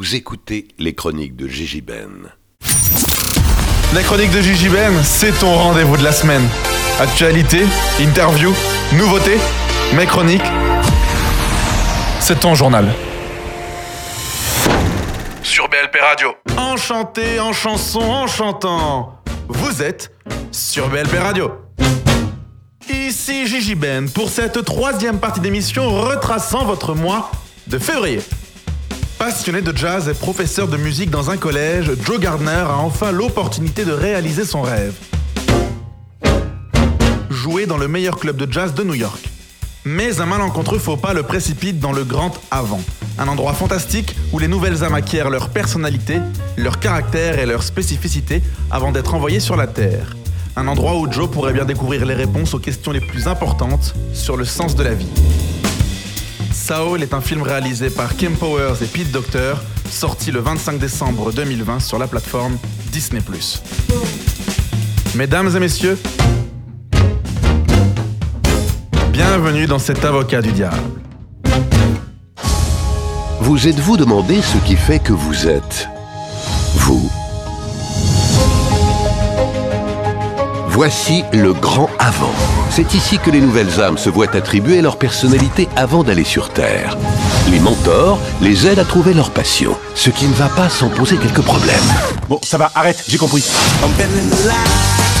Vous écoutez les chroniques de Gigi Ben. La chronique de Gigi Ben, c'est ton rendez-vous de la semaine. Actualité, interview, nouveauté, mes chroniques. C'est ton journal. Sur BLP Radio. Enchanté en chanson, en chantant. Vous êtes sur BLP Radio. Ici Gigi Ben pour cette troisième partie d'émission retraçant votre mois de février. Passionné de jazz et professeur de musique dans un collège, Joe Gardner a enfin l'opportunité de réaliser son rêve. Jouer dans le meilleur club de jazz de New York. Mais un malencontreux faux pas le précipite dans le grand avant. Un endroit fantastique où les nouvelles âmes acquièrent leur personnalité, leur caractère et leur spécificité avant d'être envoyées sur la Terre. Un endroit où Joe pourrait bien découvrir les réponses aux questions les plus importantes sur le sens de la vie. Saul est un film réalisé par Kim Powers et Pete Docter, sorti le 25 décembre 2020 sur la plateforme Disney ⁇ Mesdames et messieurs, bienvenue dans cet avocat du diable. Vous êtes-vous demandé ce qui fait que vous êtes? Vous Voici le grand avant. C'est ici que les nouvelles âmes se voient attribuer leur personnalité avant d'aller sur Terre. Les mentors les aident à trouver leur passion, ce qui ne va pas sans poser quelques problèmes. Bon, ça va, arrête, j'ai compris.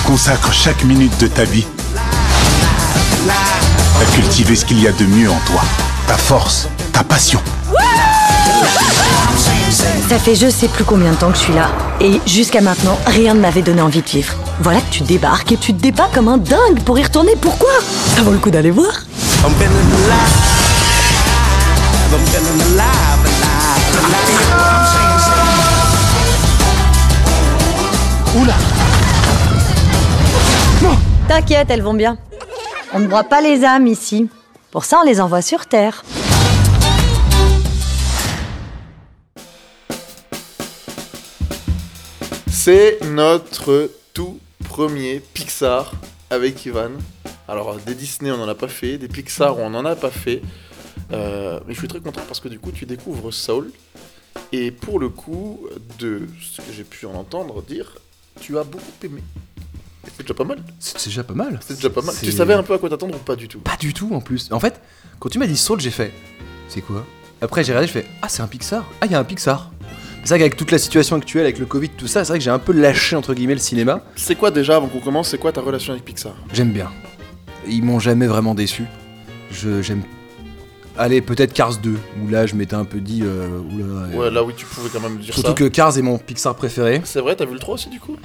Consacre chaque minute de ta vie à cultiver ce qu'il y a de mieux en toi. Ta force, ta passion. Ça fait je sais plus combien de temps que je suis là. Et jusqu'à maintenant, rien ne m'avait donné envie de vivre. Voilà que tu débarques et tu te débats comme un dingue pour y retourner. Pourquoi? Ça vaut le coup d'aller voir. Oula T'inquiète, elles vont bien. On ne broie pas les âmes ici. Pour ça, on les envoie sur Terre. C'est notre tout premier Pixar avec Ivan. Alors des Disney on n'en a pas fait, des Pixar on n'en a pas fait. Euh, mais je suis très content parce que du coup tu découvres Soul. Et pour le coup, de ce que j'ai pu en entendre dire, tu as beaucoup aimé. Et C'est déjà pas mal. C'est déjà pas mal. C'est déjà pas mal. Tu savais un peu à quoi t'attendre ou pas du tout? Pas du tout en plus. En fait, quand tu m'as dit Soul, j'ai fait. C'est quoi? Après, j'ai regardé, je fais Ah, c'est un Pixar Ah, il y a un Pixar. C'est vrai qu'avec toute la situation actuelle, avec le Covid, tout ça, c'est vrai que j'ai un peu lâché entre guillemets le cinéma. C'est quoi déjà avant qu'on commence C'est quoi ta relation avec Pixar? J'aime bien. Ils m'ont jamais vraiment déçu. Je j'aime. Allez, peut-être Cars 2, où là je m'étais un peu dit. euh, oula, euh, Ouais, là oui, tu pouvais quand même dire Surtout ça. que Cars est mon Pixar préféré. C'est vrai, t'as vu le 3 aussi du coup?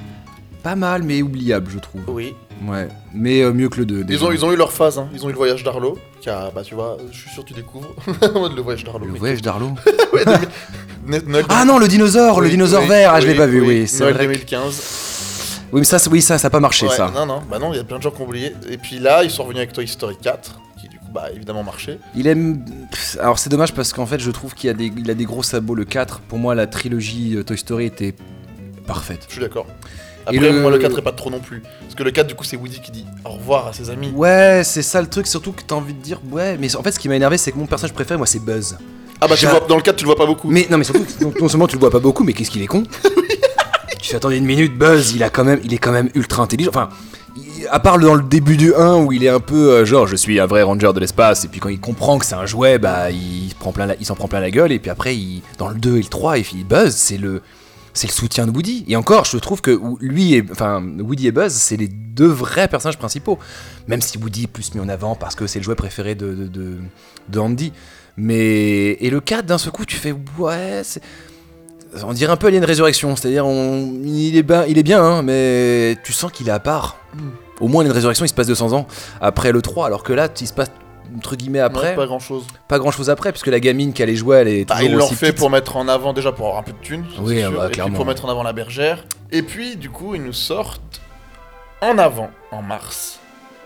Pas mal, mais oubliable, je trouve. Oui. Ouais, mais euh, mieux que le 2. Ils ont, ils ont eu leur phase, hein. ils ont eu le voyage d'Arlo, qui a, bah tu vois, je suis sûr que tu découvres, le voyage d'Arlo. Le mais- voyage d'Arlo. Ouais, Ah non, le dinosaure, le dinosaure oui, vert, ah, je l'ai pas vu, oui. c'est vrai que- 2015. Oui, mais ça, c'est- oui, ça, ça a pas marché, Ouais, ça. Non, non, bah non, il y a plein de gens qui ont oublié. Et puis là, ils sont revenus avec Toy Story 4, qui du coup, bah évidemment marché. Il aime. Alors c'est dommage parce qu'en fait je trouve qu'il a des, il a des gros sabots. Le 4, pour moi la trilogie euh, Toy Story était parfaite. Je suis d'accord. Et Après, le- moi, le 4 est pas trop non plus. Parce que le 4, du coup, c'est Woody qui dit au revoir à ses amis. Ouais, c'est ça le truc, surtout que t'as envie de dire ouais, mais en fait ce qui m'a énervé c'est que mon personnage préféré moi c'est Buzz. Ah bah, tu vois, dans le 4, tu le vois pas beaucoup. Mais non mais surtout non, seulement tu le vois pas beaucoup, mais qu'est-ce qu'il est con? Tu fais attendez une minute, Buzz, il a quand même, il est quand même ultra intelligent. Enfin, il- à part dans le début du 1 où il est un peu euh, genre je suis un vrai ranger de l'espace et puis quand il comprend que c'est un jouet, bah il se prend plein la- il s'en prend plein la gueule et puis après il, dans le 2 et le 3 il fait Buzz, c'est le c'est le soutien de Woody. Et encore, je trouve que lui et enfin Woody et Buzz, c'est les deux vrais personnages principaux. Même si Woody est plus mis en avant parce que c'est le jouet préféré de, de, de, de Andy. Mais et le 4 d'un seul coup, tu fais ouais, c'est on dirait un peu Alien Résurrection, c'est-à-dire on... il, est ben- il est bien, hein, mais tu sens qu'il est à part. Au moins, Alien Résurrection, il se passe 200 ans après le 3, alors que là, il se passe entre guillemets après, Ouais, pas grand chose. pas grand chose après, puisque la gamine qui allait jouer, elle est Bah, toujours ils l'ont fait petite. pour mettre en avant, déjà pour avoir un peu de thunes. Oui, ah bah, Et puis clairement. pour mettre en avant la bergère. Et puis, du coup, ils nous sortent en avant, en mars.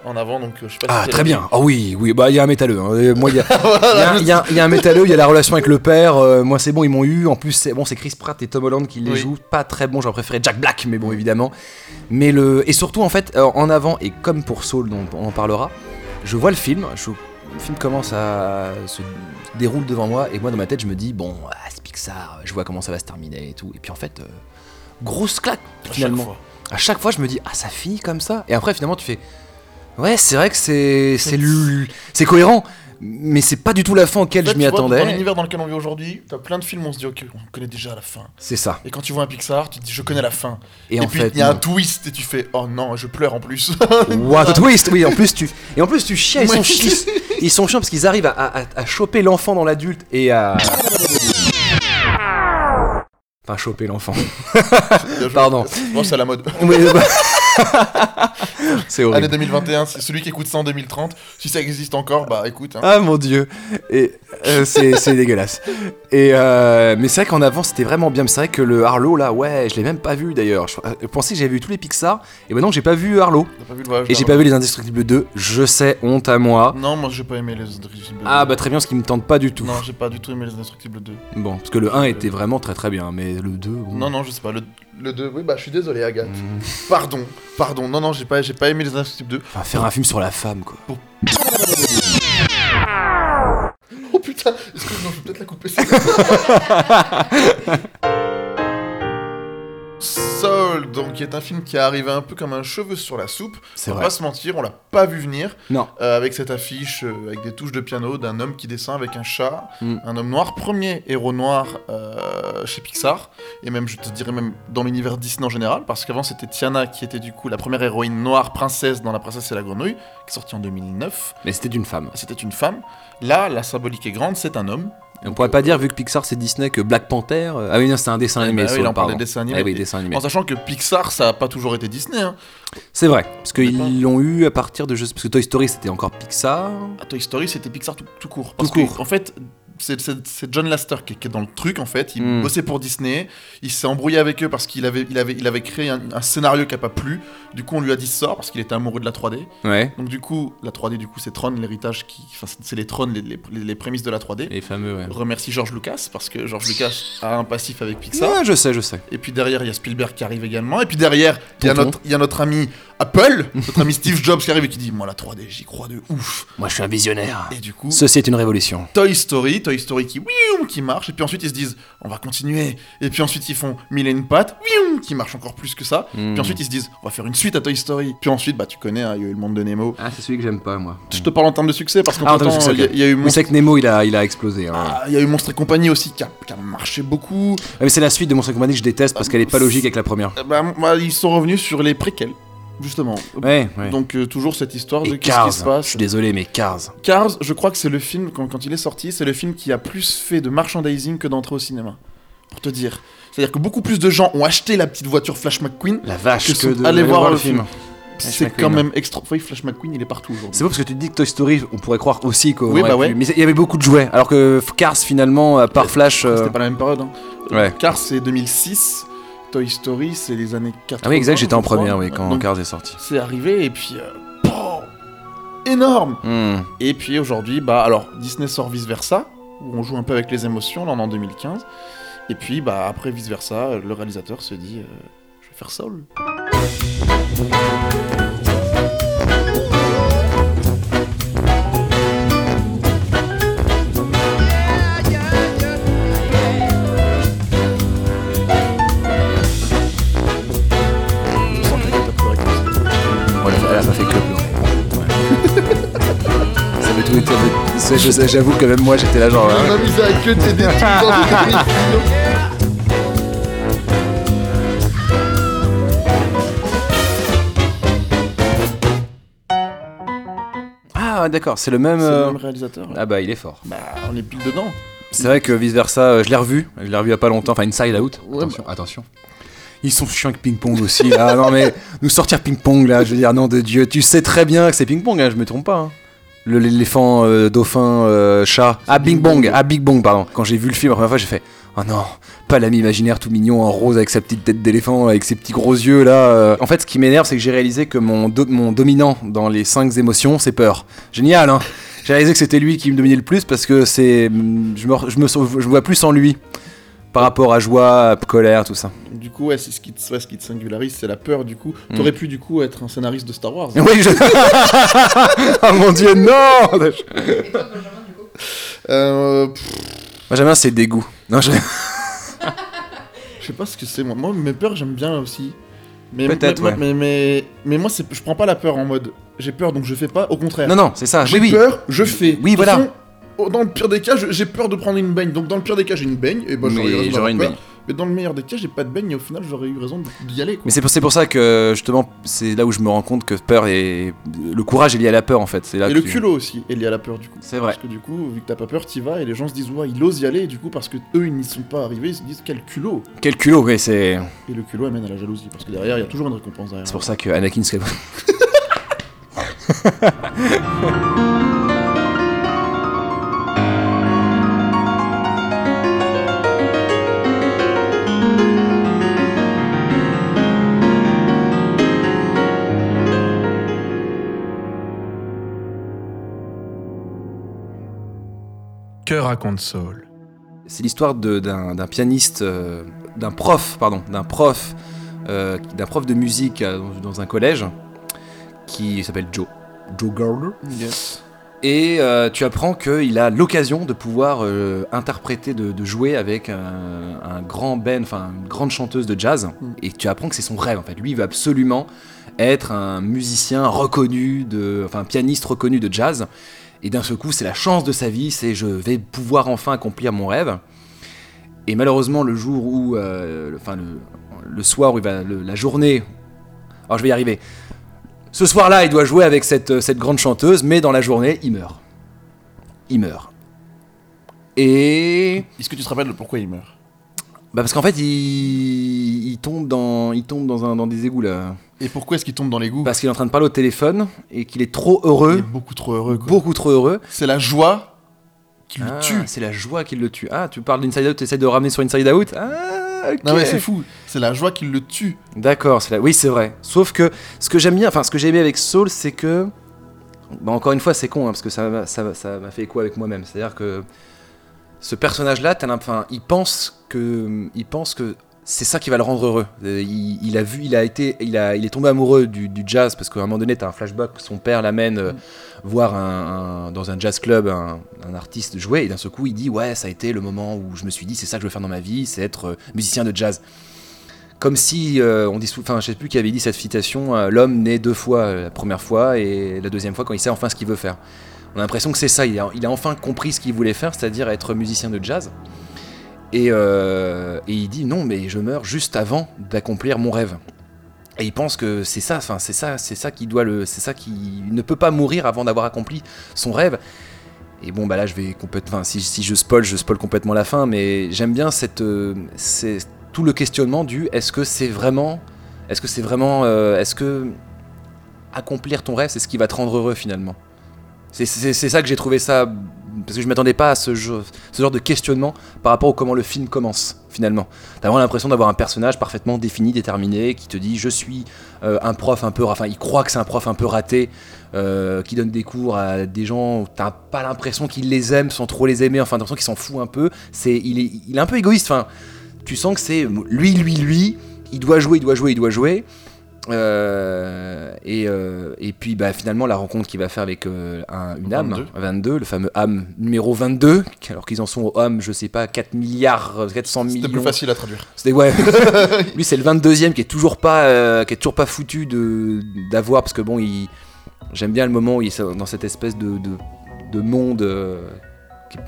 En avant, donc, je sais pas Ah, très bien. Ah oui, oui, bah il y a un métalleux. hein. Moi, il y a, il y y a- il y a un métalleux, il y a la relation avec le père. euh, moi, c'est bon, ils m'ont eu. En plus, c'est bon, c'est Chris Pratt et Tom Holland qui les Oui. jouent. Pas très bon, j'aurais préféré Jack Black, mais bon, évidemment. Mais le et surtout en fait, euh, en avant et comme pour Saul, dont on en parlera, je vois le film. Je, le film commence à se déroule devant moi et moi dans ma tête je me dis bon ah, c'est Pixar, je vois comment ça va se terminer et tout. Et puis en fait, euh, grosse claque finalement. fois. À chaque fois je me dis ah ça finit comme ça. Et après finalement tu fais ouais c'est vrai que c'est c'est cohérent, mais c'est pas du tout la fin auquel En fait, je m'y vois, Dans attendais. l'univers dans lequel on vit aujourd'hui, t'as plein de films où on se dit ok, on connaît déjà la fin. C'est ça. Et quand tu vois un Pixar, tu te dis je connais la fin. Et, Et, en puis il y a un twist et tu fais oh non, je pleure en plus. What a twist, oui, en plus tu et en plus tu chiens, ils sont chiants, ils sont chiants parce qu'ils arrivent à, à- à choper l'enfant dans l'adulte et à enfin choper l'enfant. Pardon. Bon, c'est à la mode. Bah- c'est Année horrible. 2021, c'est celui qui écoute ça en 2030. Si ça existe encore, bah écoute. hein. Ah mon dieu, et euh, c'est dégueulasse. Et euh, mais c'est vrai qu'en avant c'était vraiment bien. Mais C'est vrai que le Harlow là, ouais, je l'ai même pas vu d'ailleurs. Je, euh, je pensais que j'avais vu tous les Pixar, et maintenant j'ai pas vu Harlow. Pas vu Et j'ai pas vu les Indestructibles 2. Je sais, honte à moi. Non, moi j'ai pas aimé les Indestructibles. Ah 2. bah très bien, ce qui me tente pas du tout. Non, j'ai pas du tout aimé les Indestructibles 2. Bon, parce que le 1 était vraiment très très bien, mais le 2. bon. Non, non, je sais pas. Le, le 2, oui, bah je suis désolé, Agathe. Mm. Pardon, pardon. Non, non, j'ai pas, j'ai pas aimé les Indestructibles 2. Enfin, faire un film sur la femme quoi. Oh putain, est-ce que non, je vais peut-être la couper. Soul, donc, qui est un film qui est arrivé un peu comme un cheveu sur la soupe. C'est On va vrai. pas se mentir, on l'a pas vu venir. Non. Euh, avec cette affiche, euh, avec des touches de piano d'un homme qui descend avec un chat, Mm. un homme noir, premier héros noir euh, chez Pixar, et même, je te dirais même dans l'univers Disney en général, parce qu'avant c'était Tiana qui était du coup la première héroïne noire princesse dans La princesse et la grenouille, qui est sortie en 2009. Mais c'était d'une femme. C'était une femme. Là, la symbolique est grande, c'est un homme. Et on pourrait pas dire, vu que Pixar c'est Disney, que Black Panther. euh, Ah oui, non, c'est un dessin animé. Bah oui, là, on parle des dessins animés. Ah oui, dessin animé. En sachant que Pixar, ça a pas toujours été Disney. Hein. C'est vrai, parce qu'ils l'ont eu à partir de. Parce que Toy Story c'était encore Pixar. À Toy Story, c'était Pixar tout, tout court. Parce Tout court. que, en fait, c'est- John Lasseter qui, est- qui est dans le truc, en fait. Il Mm. bossait pour Disney. Il s'est embrouillé avec eux parce qu'il avait, il avait, il avait créé un, un scénario qui a pas plu. Du coup, on lui a dit sort parce qu'il était amoureux de la 3D. Ouais. Donc, du coup, la 3D, du coup, c'est Tron, l'héritage qui. C'est- les Tron, les, les, les prémices de la 3D. Les fameux, ouais. Remercie George Lucas parce que George Lucas a un passif avec Pixar. Ouais, je sais, je sais. Et puis derrière, il y a Spielberg qui arrive également. Et puis derrière, il y, a Tonton. notre- il y a notre ami Apple, notre ami Steve Jobs qui arrive et qui dit Moi, la 3D, j'y crois de ouf. Moi je suis un visionnaire. Et du coup, Ceci est une révolution. Toy Story, Toy Story qui, wiou, qui marche. Et puis ensuite, ils se disent On va continuer. Et puis ensuite, ils font Mille et une pattes, wiou, qui marche encore plus que ça. Hmm. Puis ensuite, ils se disent On va faire une suite à Toy Story. Puis ensuite, bah, tu connais, hein, il y a eu le monde de Nemo. Ah, c'est celui que j'aime pas, moi. Je te parle en termes de succès parce qu'en Ah, temps, y a- y, eu Monstre. c'est que Nemo il a, il a explosé. hein. Ah, Il y a eu Monstre et compagnie aussi qui a, qui a marché beaucoup. Ah, mais c'est la suite de Monster Company que je déteste parce qu'elle est pas logique avec la première. Bah, ils sont revenus sur les préquels, justement. Ouais, ouais. Donc euh, toujours cette histoire de qu'est-ce qui Cars. se Je passe. suis désolé, mais Cars. Cars, je crois que c'est le film, quand, quand il est sorti, c'est le film qui a plus fait de merchandising que d'entrée au cinéma. Pour te dire. C'est-à-dire que beaucoup plus de gens ont acheté la petite voiture Flash McQueen. La vache Que que, de aller voir le film. Flash C'est quand même extra. Oui, Flash McQueen, il est partout aujourd'hui. C'est beau parce que tu te dis que Toy Story, on pourrait croire aussi Oui, aurait bah pu-. Mais il y avait beaucoup de jouets, alors que Cars finalement, à part Flash. euh, C'était pas la même période. Hein. Ouais. Cars, c'est 2006. Toy Story, c'est les années 80. Ah oui, exact, j'étais en première, oui, quand Donc, Cars est sorti. C'est arrivé et puis. euh, énorme Hmm. Et puis aujourd'hui, bah alors Disney sort vice versa, où on joue un peu avec les émotions, là on est en 2015. Et puis bah après vice versa, le réalisateur se dit, euh, je vais faire Soul. J'avoue que même moi j'étais là genre. hein. On a mis à que t'aider tout dans cette émission. Ah d'accord, c'est le même. C'est euh, le même réalisateur. ouais. Ah bah il est fort. Bah on est pile dedans. C'est vrai que vice versa, je l'ai revu. Je l'ai revu il y a pas longtemps. Enfin Inside Out. Ouais, attention, attention. Ils sont chiants avec ping pong aussi. Là, non mais nous sortir ping pong là, je veux dire non de Dieu. Tu sais très bien que c'est ping pong, hein, je me trompe pas. hein. Le- L'éléphant, euh, dauphin, euh, chat. Ah Bing Bong, ah Big Bong pardon. Quand j'ai vu le film la première fois, j'ai fait oh non, pas l'ami imaginaire tout mignon en rose avec sa petite tête d'éléphant, avec ses petits gros yeux là. euh. En fait, ce qui m'énerve, c'est que j'ai réalisé que mon, do- mon dominant dans les cinq émotions, c'est peur. Génial, hein. J'ai réalisé que c'était lui qui me dominait le plus parce que c'est, je me, je me, je me vois plus en lui. Par rapport à joie, colère, tout ça. Du coup, ouais, c'est ce qui te, ouais, ce qui te singularise, c'est la peur. Du coup, Mm. t'aurais pu du coup être un scénariste de Star Wars. Oui, je... oh mon dieu, non Euh, pff, Moi j'aime bien ces dégoûts. Non, je... je sais pas ce que c'est. Moi, moi, mes peurs, j'aime bien aussi. Mais, Peut-être, mais, ouais. mais, mais, mais moi, c'est- je prends pas la peur en mode j'ai peur donc je fais pas. Au contraire. non, non, c'est ça. J'ai Oui, oui. peur, je fais. Oui, De voilà. façon, Dans le pire des cas, j'ai peur de prendre une baigne. Donc dans le pire des cas, j'ai une baigne et bah j'aurais une peur. baigne. Mais dans le meilleur des cas, j'ai pas de baigne et au final, j'aurais eu raison d'y aller. Quoi. Mais c'est pour, c'est pour ça que justement, c'est là où je me rends compte que peur et le courage est lié à la peur en fait. C'est là Et que le tu- culot aussi est lié à la peur du coup. C'est vrai. Parce que du coup, vu que t'as pas peur, t'y vas et les gens se disent ouais, il ose y aller. Et du coup, parce que eux, ils n'y sont pas arrivés, ils se disent quel culot. Quel culot, oui, c'est Et le culot amène à la jalousie parce que derrière, il y a toujours une récompense derrière. c'est pour ça que Anakin Skywalker. Que raconte Saul C'est l'histoire d'un pianiste, euh, d'un prof, pardon, d'un prof, euh, d'un prof de musique euh, dans, dans un collège qui s'appelle Joe, Joe Gardner. Yes. Et euh, tu apprends qu'il a l'occasion de pouvoir euh, interpréter, de, de jouer avec un, un grand Ben, enfin une grande chanteuse de jazz. Mm. Et tu apprends que c'est son rêve en fait. Lui, il veut absolument être un musicien reconnu, de, enfin un pianiste reconnu de jazz. Et d'un seul coup, c'est la chance de sa vie, c'est je vais pouvoir enfin accomplir mon rêve. Et malheureusement, le jour où, euh, le- enfin le, soir où il va, la journée, alors je vais y arriver. Ce soir-là, il doit jouer avec cette, cette grande chanteuse, mais dans la journée, il meurt. Il meurt. Et Est-ce que tu te rappelles de pourquoi il meurt? Bah parce qu'en fait, il, il tombe dans, il tombe dans, un, dans des égouts là. Et pourquoi est-ce qu'il tombe dans l'égout? Parce qu'il est en train de parler au téléphone et qu'il est trop Il est heureux, beaucoup trop heureux. quoi. beaucoup trop heureux. C'est la joie qui le Ah, tue. C'est la joie qui le tue. Ah, tu parles d'Inside Out, tu essaies de ramener sur Inside Out? Ah, ok. Non mais c'est fou. C'est la joie qui le tue. D'accord, la- oui, c'est vrai. Sauf que ce que j'aime bien, enfin, ce que j'ai aimé avec Soul, c'est que. Bah, encore une fois, c'est con, hein, parce que ça ça, ça m'a fait écho avec moi-même. C'est-à-dire que ce personnage-là, enfin, il pense que. Il pense que. C'est ça qui va le rendre heureux. Euh, Il, il a vu, il a été, il a, il est tombé amoureux du, du jazz parce qu'à un moment donné, t'as un flashback, son père l'amène euh, voir un, un- dans un jazz club un, un artiste jouer et d'un seul coup, il dit ouais, ça a été le moment où je me suis dit c'est ça que je veux faire dans ma vie, c'est être euh, musicien de jazz comme si on dit enfin je sais plus qui avait dit cette citation l'homme naît deux fois la première fois et la deuxième fois quand il sait enfin ce qu'il veut faire on a l'impression que c'est ça. Il a, a enfin compris ce qu'il voulait faire c'est-à-dire être musicien de jazz. Et, euh, et il dit non mais je meurs juste avant d'accomplir mon rêve. Et il pense que c'est ça enfin c'est ça c'est ça qui doit le c'est ça qui ne peut pas mourir avant d'avoir accompli son rêve. Et bon bah là je vais complètement si, si je spoil je spoil complètement la fin mais j'aime bien cette euh, c'est tout le questionnement du est-ce que c'est vraiment est-ce que c'est vraiment euh, est-ce que accomplir ton rêve c'est ce qui va te rendre heureux finalement? C'est, ça que j'ai trouvé ça parce que je m'attendais pas à ce, genre de questionnement par rapport au comment le film commence finalement t'as vraiment l'impression d'avoir un personnage parfaitement défini déterminé qui te dit je suis euh, un prof un peu enfin il croit que c'est un prof un peu raté euh, qui donne des cours à des gens où t'as pas l'impression qu'il les aime sans trop les aimer enfin l'impression qu'il s'en fout un peu c'est il est, il est un peu égoïste enfin tu sens que c'est lui, lui, lui, il doit jouer, il doit jouer, il doit jouer. Euh, et, euh, et puis bah, finalement la rencontre qu'il va faire avec euh, un- une âme, 22. 22, le fameux âme numéro 22, alors qu'ils en sont au âme, je sais pas, 4 milliards, 400 millions. C'était plus facile à traduire. C'était ouais. Lui c'est le 22e qui est toujours pas qui est toujours pas foutu de d'avoir parce que bon il j'aime bien le moment où il est dans cette espèce de de, de monde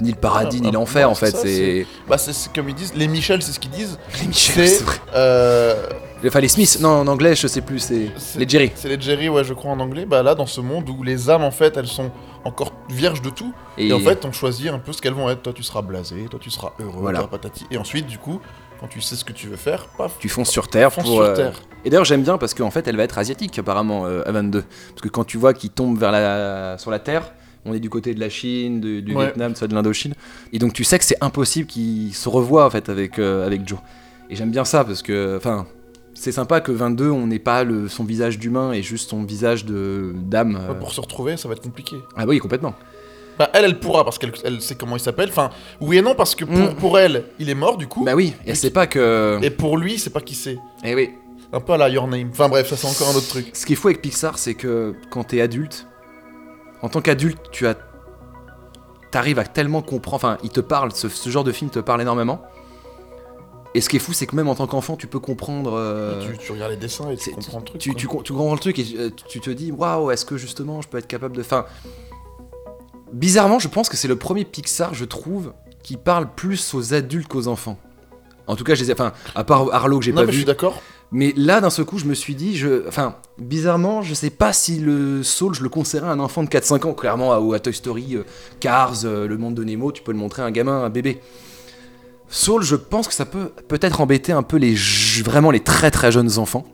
ni le paradis Ouais, ni bah, l'enfer ouais, en fait c'est Bah comme ils disent, les Michel c'est ce qu'ils disent. les Michel, C'est vrai. euh, Enfin les Smiths non en anglais je sais plus c'est les Jerry c'est les Jerry ouais je crois en anglais. Bah là dans ce monde où les âmes en fait elles sont encore vierges de tout. Et, en fait on choisit un peu ce qu'elles vont être. Toi tu seras blasé, toi tu seras heureux, Voilà. toi, patati. Et ensuite du coup quand tu sais ce que tu veux faire, paf, tu fonces sur Terre fonce pour sur euh, terre. Et d'ailleurs j'aime bien parce qu'en fait elle va être asiatique apparemment euh, à 22 parce que quand tu vois qu'il tombe vers la sur la terre on est du côté de la Chine, du Ouais. Vietnam, soit de l'Indochine et donc tu sais que c'est impossible qu'il se revoie en fait avec euh, avec Joe. Et j'aime bien ça parce que enfin c'est sympa que 22 on n'ait pas le, son visage d'humain et juste son visage de d'âme. euh. Ouais, Pour se retrouver ça va être compliqué. Ah oui complètement. Bah, elle, elle pourra parce qu'elle elle sait comment il s'appelle. Enfin, oui et non, parce que pour, Mm. pour elle, il est mort du coup. Bah oui, et c'est pas que. Et pour lui, c'est pas qui c'est. Eh oui. Un peu à la Your Name. Enfin bref, ça c'est encore un autre truc. Ce qui est fou avec Pixar, c'est que quand t'es adulte, en tant qu'adulte, tu as. T'arrives à tellement comprendre. Enfin, il te parle, ce, ce genre de film te parle énormément. Et ce qui est fou, c'est que même en tant qu'enfant, tu peux comprendre. euh, Tu, tu regardes les dessins et tu comprends le truc. tu, comprends le truc et euh, tu te dis waouh est-ce que justement je peux être capable de enfin bizarrement je pense que c'est le premier Pixar je trouve qui parle plus aux adultes qu'aux enfants en tout cas je les ai enfin à part Arlo que j'ai pas mais je vu suis d'accord. Mais là d'un seul coup je me suis dit je enfin bizarrement je sais pas si le Soul je le conseillerais à un enfant de 4-5 ans clairement à, ou à Toy Story euh, Cars euh, le monde de Nemo tu peux le montrer à un gamin un bébé Soul je pense que ça peut peut-être embêter un peu les vraiment les très très jeunes enfants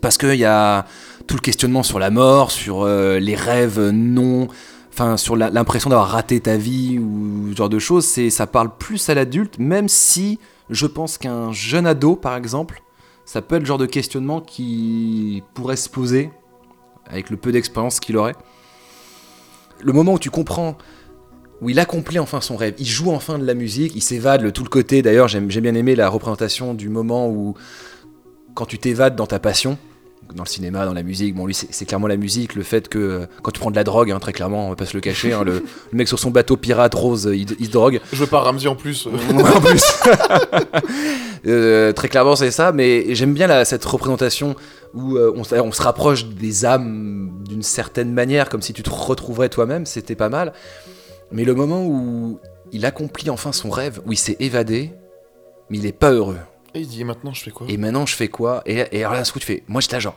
parce qu'il y a tout le questionnement sur la mort, sur euh, les rêves non, enfin sur l'impression d'avoir raté ta vie ou ce genre de choses. Ça parle plus à l'adulte, même si je pense qu'un jeune ado, par exemple, ça peut être le genre de questionnement qui pourrait se poser avec le peu d'expérience qu'il aurait. Le moment où tu comprends où il accomplit enfin son rêve, il joue enfin de la musique, il s'évade le tout le côté. D'ailleurs, j'ai bien aimé la représentation du moment où quand tu t'évades dans ta passion, dans le cinéma, dans la musique, bon lui c'est clairement la musique, le fait que quand tu prends de la drogue, hein, très clairement, on va pas se le cacher, hein, le, le mec sur son bateau pirate rose, il, il se drogue. Je veux pas Ramsey en plus. en plus. Euh, très clairement c'est ça, mais j'aime bien la- cette représentation où euh, on se rapproche des âmes d'une certaine manière, comme si tu te retrouverais toi-même, c'était pas mal. Mais le moment où il accomplit enfin son rêve, où il s'est évadé, mais il est pas heureux. Et il dit, et maintenant je fais quoi Et maintenant, je fais quoi et, et alors là, ce coup, tu fais. Moi, j'étais genre.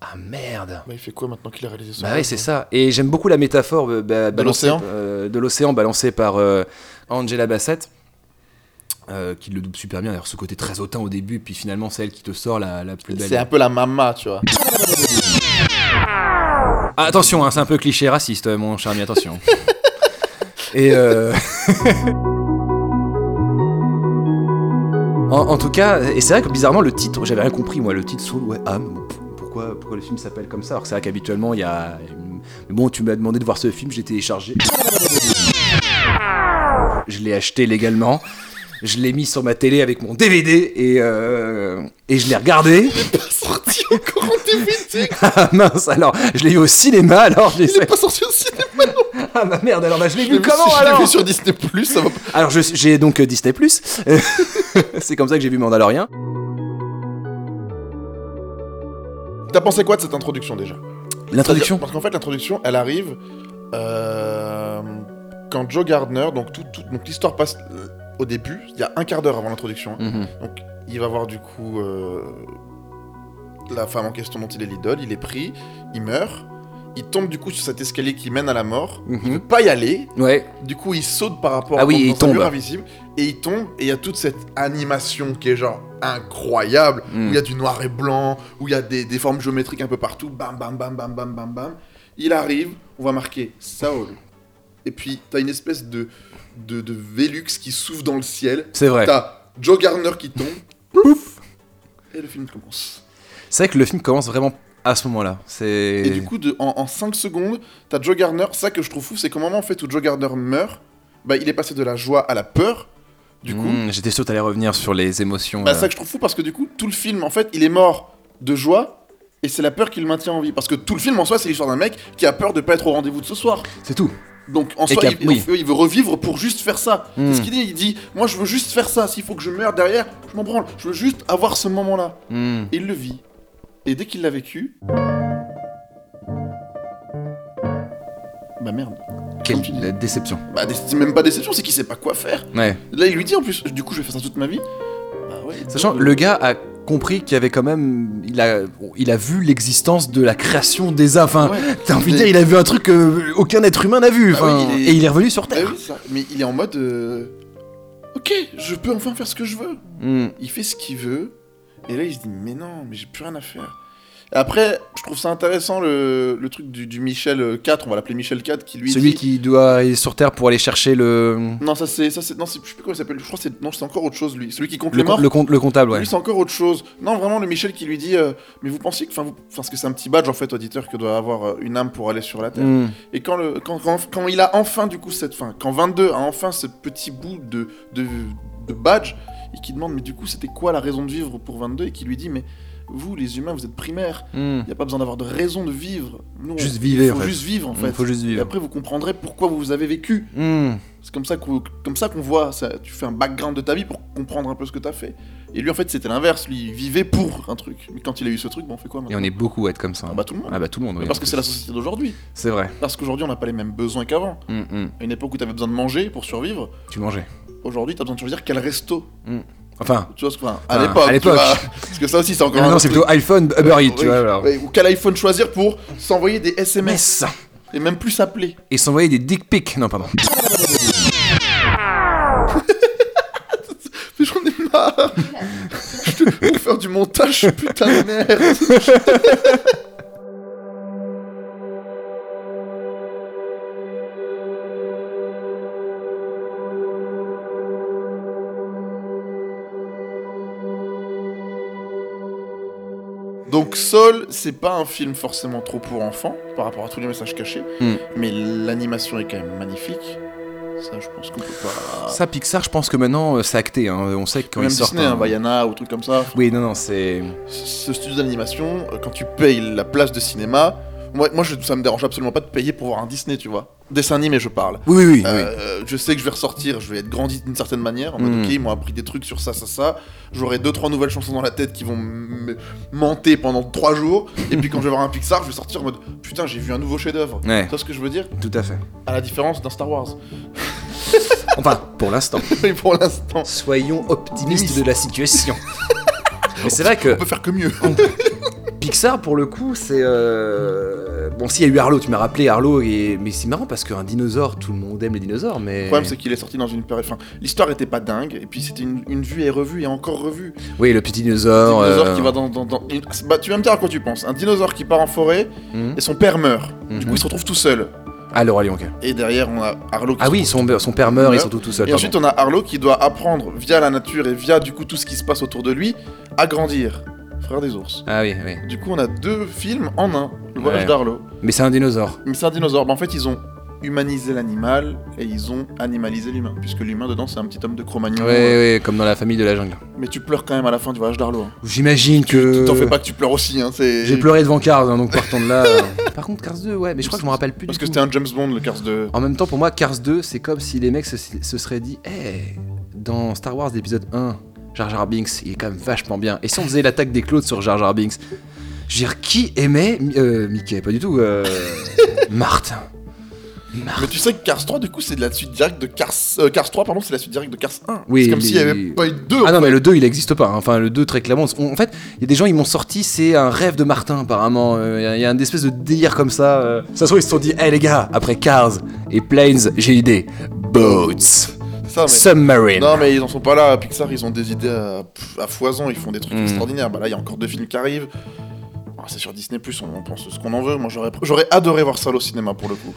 Ah merde Bah, il fait quoi maintenant qu'il a réalisé son Bah oui, c'est hein ça. Et j'aime beaucoup la métaphore euh, bah, l'océan euh, de l'océan balancée par euh, Angela Bassett. euh, qui le double super bien, d'ailleurs ce côté très hautain au début, puis finalement c'est elle qui te sort la, la plus belle. C'est un peu la mama, tu vois. Ah, attention, hein, c'est un peu cliché raciste, mon cher ami, attention. Et euh... en, en tout cas, et c'est vrai que bizarrement le titre, j'avais rien compris moi, le titre Soul, ouais, âme. pff, Pourquoi, pourquoi le film s'appelle comme ça? Alors que c'est vrai qu'habituellement il y a. Mais bon, tu m'as demandé de voir ce film, j'ai téléchargé. Je l'ai acheté légalement. Je l'ai mis sur ma télé avec mon DVD et, euh, et je l'ai regardé. sorti encore en DVD. Ah mince, alors je l'ai vu au cinéma alors je l'ai Il est pas sorti au cinéma. Ah bah merde, alors bah, je l'ai Je vu comment je l'ai alors vu sur Disney Plus, ça va pas. Alors je- j'ai donc euh, Disney Plus. c'est comme ça que j'ai vu Mandalorian. T'as pensé quoi de cette introduction déjà? L'introduction? Parce qu'en fait, l'introduction, elle arrive euh, quand Joe Gardner, donc tout, tout- donc l'histoire passe euh, au début, il y a un quart d'heure avant l'introduction. hein. Mhm. Donc il va voir du coup la femme en question dont il est l'idole, il est pris, il meurt, il tombe du coup sur cet escalier qui mène à la mort, il Mhm. veut pas y aller, Ouais. du coup il saute par rapport Ah oui, dans il tombe. invisible, et il tombe, et il y a toute cette animation qui est genre incroyable, Mm. où il y a du noir et blanc, où il y a des, des formes géométriques un peu partout, bam bam bam bam bam bam bam, il arrive, on va marquer Saul, et puis t'as une espèce de, de, de Velux qui souffle dans le ciel, C'est vrai. T'as Joe Gardner qui tombe, pouf, et le film commence. C'est vrai que le film commence vraiment à ce moment-là. C'est. Et du coup, de, en, 5 secondes, t'as Joe Gardner. Ça que je trouve fou, c'est qu'au moment en fait où Joe Gardner meurt, bah, il est passé de la joie à la peur. Du coup, Mmh, J'étais sûr que t'allais revenir sur les émotions. bah, euh. ça que je trouve fou parce que du coup, tout le film, en fait, il est mort de joie. Et c'est la peur qui le maintient en vie. Parce que tout le film en soi, c'est l'histoire d'un mec qui a peur de pas être au rendez-vous de ce soir. C'est tout. Donc en soi, il, oui. il veut revivre pour juste faire ça. Mm. C'est ce qu'il dit. Il dit Moi, je veux juste faire ça. S'il faut que je meure derrière, je m'en branle. Je veux juste avoir ce moment-là. Mmh. Et il le vit. Et dès qu'il l'a vécu. Bah merde. Quelle tu déception. Bah, c'est même pas déception, c'est qu'il sait pas quoi faire. Ouais. Là, il lui dit en plus Du coup, je vais faire ça toute ma vie. Bah ouais. Sachant, le gars a compris qu'il y avait quand même. Il a, il a vu l'existence de la création des âmes. Enfin, Ouais. t'as envie de dire, il a vu un truc que aucun être humain n'a vu. Bah oui, il est- Et il est revenu sur Bah Terre. oui, ça. Mais il est en mode euh, Ok, je peux enfin faire ce que je veux. Mmh. Il fait ce qu'il veut. Et là, il se dit Mais non, mais j'ai plus rien à faire. Et après, je trouve ça intéressant le, le truc du, du Michel euh, 4, on va l'appeler Michel 4, qui lui Celui dit... qui doit aller sur Terre pour aller chercher le. Non, ça c'est... ça c'est Non, c'est- je sais plus comment il s'appelle. Je crois que c'est... Non, c'est encore autre chose, lui. Celui qui compte Le, les morts. le, compte- le comptable, ouais. Lui, c'est encore autre chose. Non, vraiment, le Michel qui lui dit euh, Mais vous pensez que. Enfin, vous... parce que c'est un petit badge, en fait, auditeur, que doit avoir euh, une âme pour aller sur la Terre. Hmm. Et quand, le, quand, quand, quand il a enfin, du coup, cette fin, quand 22 a enfin ce petit bout de, de, de badge, et qui demande Mais du coup, c'était quoi la raison de vivre pour 22 Et qui lui dit Mais vous, les humains, vous êtes primaires. Hmm. Il n'y a pas besoin d'avoir de raison de vivre. Nous, on- Juste Il faut en fait. juste vivre, en Il fait. faut juste Et vivre. après, vous comprendrez pourquoi vous avez vécu. Hmm. C'est comme ça qu'on comme ça qu'on voit, ça, tu fais un background de ta vie pour comprendre un peu ce que t'as fait. Et lui en fait c'était l'inverse, lui il vivait pour un truc. Mais quand il a eu ce truc, bon, on fait quoi Et maintenant on est beaucoup à être comme ça. Ah bah tout le monde. Ah bah tout le monde, oui. parce que c'est la société d'aujourd'hui. C'est vrai. Parce qu'aujourd'hui on n'a pas les mêmes besoins qu'avant. Hmm, hmm. À une époque où t'avais besoin de manger pour survivre, Tu mangeais. Aujourd'hui t'as besoin de choisir quel resto. Enfin. Tu vois enfin, à Enfin, l'époque. vois. Parce que ça aussi c'est encore non, autre c'est plutôt iPhone, Uber Eats, tu vois. alors. Ou quel iPhone choisir pour s'envoyer des SMS et même plus s'appeler. Et s'envoyer des dick pics. Non, pardon. Mais j'en ai marre. Je te- Pour faire du montage, putain de merde. Donc Sol, c'est pas un film forcément trop pour enfants par rapport à tous les messages cachés, Hmm. mais l'animation est quand même magnifique. Ça, je pense qu'on peut pas. Ça, Pixar, je pense que maintenant, euh, c'est acté. hein. On sait que quand même ils sortent. Disney, un- hein, Vaiana ou trucs comme ça. Oui, non, non, c'est. Ce studio d'animation, euh, quand tu payes la place de cinéma, moi, moi je, ça me dérange absolument pas de payer pour voir un Disney, tu vois. Dessin animé, je parle. Oui, oui, oui. oui. Euh, Je sais que je vais ressortir, je vais être grandi d'une certaine manière. En mode, Mm. ok, ils m'ont appris des trucs sur ça, ça, ça. J'aurai deux, trois nouvelles chansons dans la tête qui vont me menter pendant trois jours. Et puis quand je vais voir un Pixar, je vais sortir en mode putain, j'ai vu un nouveau chef-d'œuvre. Ouais. Tu vois ce que je veux dire? Tout à fait. À la différence d'un Star Wars. Enfin, pour l'instant. Mais pour l'instant, Soyons optimistes de la situation. Mais c'est vrai que on peut faire que mieux. Pixar, pour le coup, c'est. euh, Bon, s'il y a eu Arlo, tu m'as rappelé Arlo, et... mais c'est marrant parce qu'un dinosaure, tout le monde aime les dinosaures, mais. Le problème, c'est qu'il est sorti dans une période. Enfin, l'histoire était pas dingue, et puis c'était une, une vue et revue et encore revue. Oui, le petit Un dinosaure. dinosaure euh, qui va dans. dans- dans- une- Bah, tu vas me dire à quoi tu penses. Un dinosaure qui part en forêt Mhm. et son père meurt. Du coup, il se retrouve tout seul. Ah, le roi lion, ok. Et derrière, on a Arlo qui Ah oui, son, son père meurt, ils sont tout, tout seuls. Et ensuite, on a Arlo qui doit apprendre via la nature et via du coup tout ce qui se passe autour de lui à grandir. Frère des ours. Ah oui, oui. Du coup, on a deux films en un. Le voyage Ouais. d'Arlo. Mais c'est un dinosaure. Mais c'est un dinosaure. Bah, en fait, ils ont humanisé l'animal et ils ont animalisé l'humain. Puisque l'humain, dedans, c'est un petit homme de Cro-Magnon. Ouais, ouais, comme dans la famille de la jungle. Mais tu pleures quand même à la fin du voyage d'Arlo. hein. J'imagine que. T'en fais pas que tu pleures aussi. Hein. c'est- J'ai pleuré devant Cars, hein, donc partons de là. euh. Par contre, Cars 2, ouais, mais je crois que je me rappelle plus Parce du que tout. c'était un James Bond, le Cars de. En même temps, pour moi, Cars 2, c'est comme si les mecs se, se seraient dit Hé, dans Star Wars l'épisode 1, Jar Jar Binks, il est quand même vachement bien. Et si on faisait l'attaque des Claudes sur Jar Jar Binks Je veux dire, qui aimait euh, Mickey? Pas du tout. Euh. Marthe. Mais tu sais que Cars 3, du coup, c'est de la suite directe de Cars. euh, Cars 3, pardon, c'est la suite directe de Cars 1. Oui, c'est comme les- s'il n'y avait pas eu de 2. Ah non, mais le 2 il existe pas. hein. Enfin, le 2 très clairement. on- En fait, il y a des gens, ils m'ont sorti, c'est un rêve de Martin apparemment. Euh, Il y a- une espèce de délire comme ça. Ça se trouve, ils se sont dit Hé les gars, après Cars et Planes, j'ai idée. Boats. Ça, mais... Submarine. Non, mais ils en sont pas là. Pixar, ils ont des idées à, foison. Ils font des trucs Mm. extraordinaires. Bah là, il y a encore deux films qui arrivent. Ah, c'est sur Disney, on, pense ce qu'on en veut. Moi, j'aurais, adoré voir ça au cinéma pour le coup.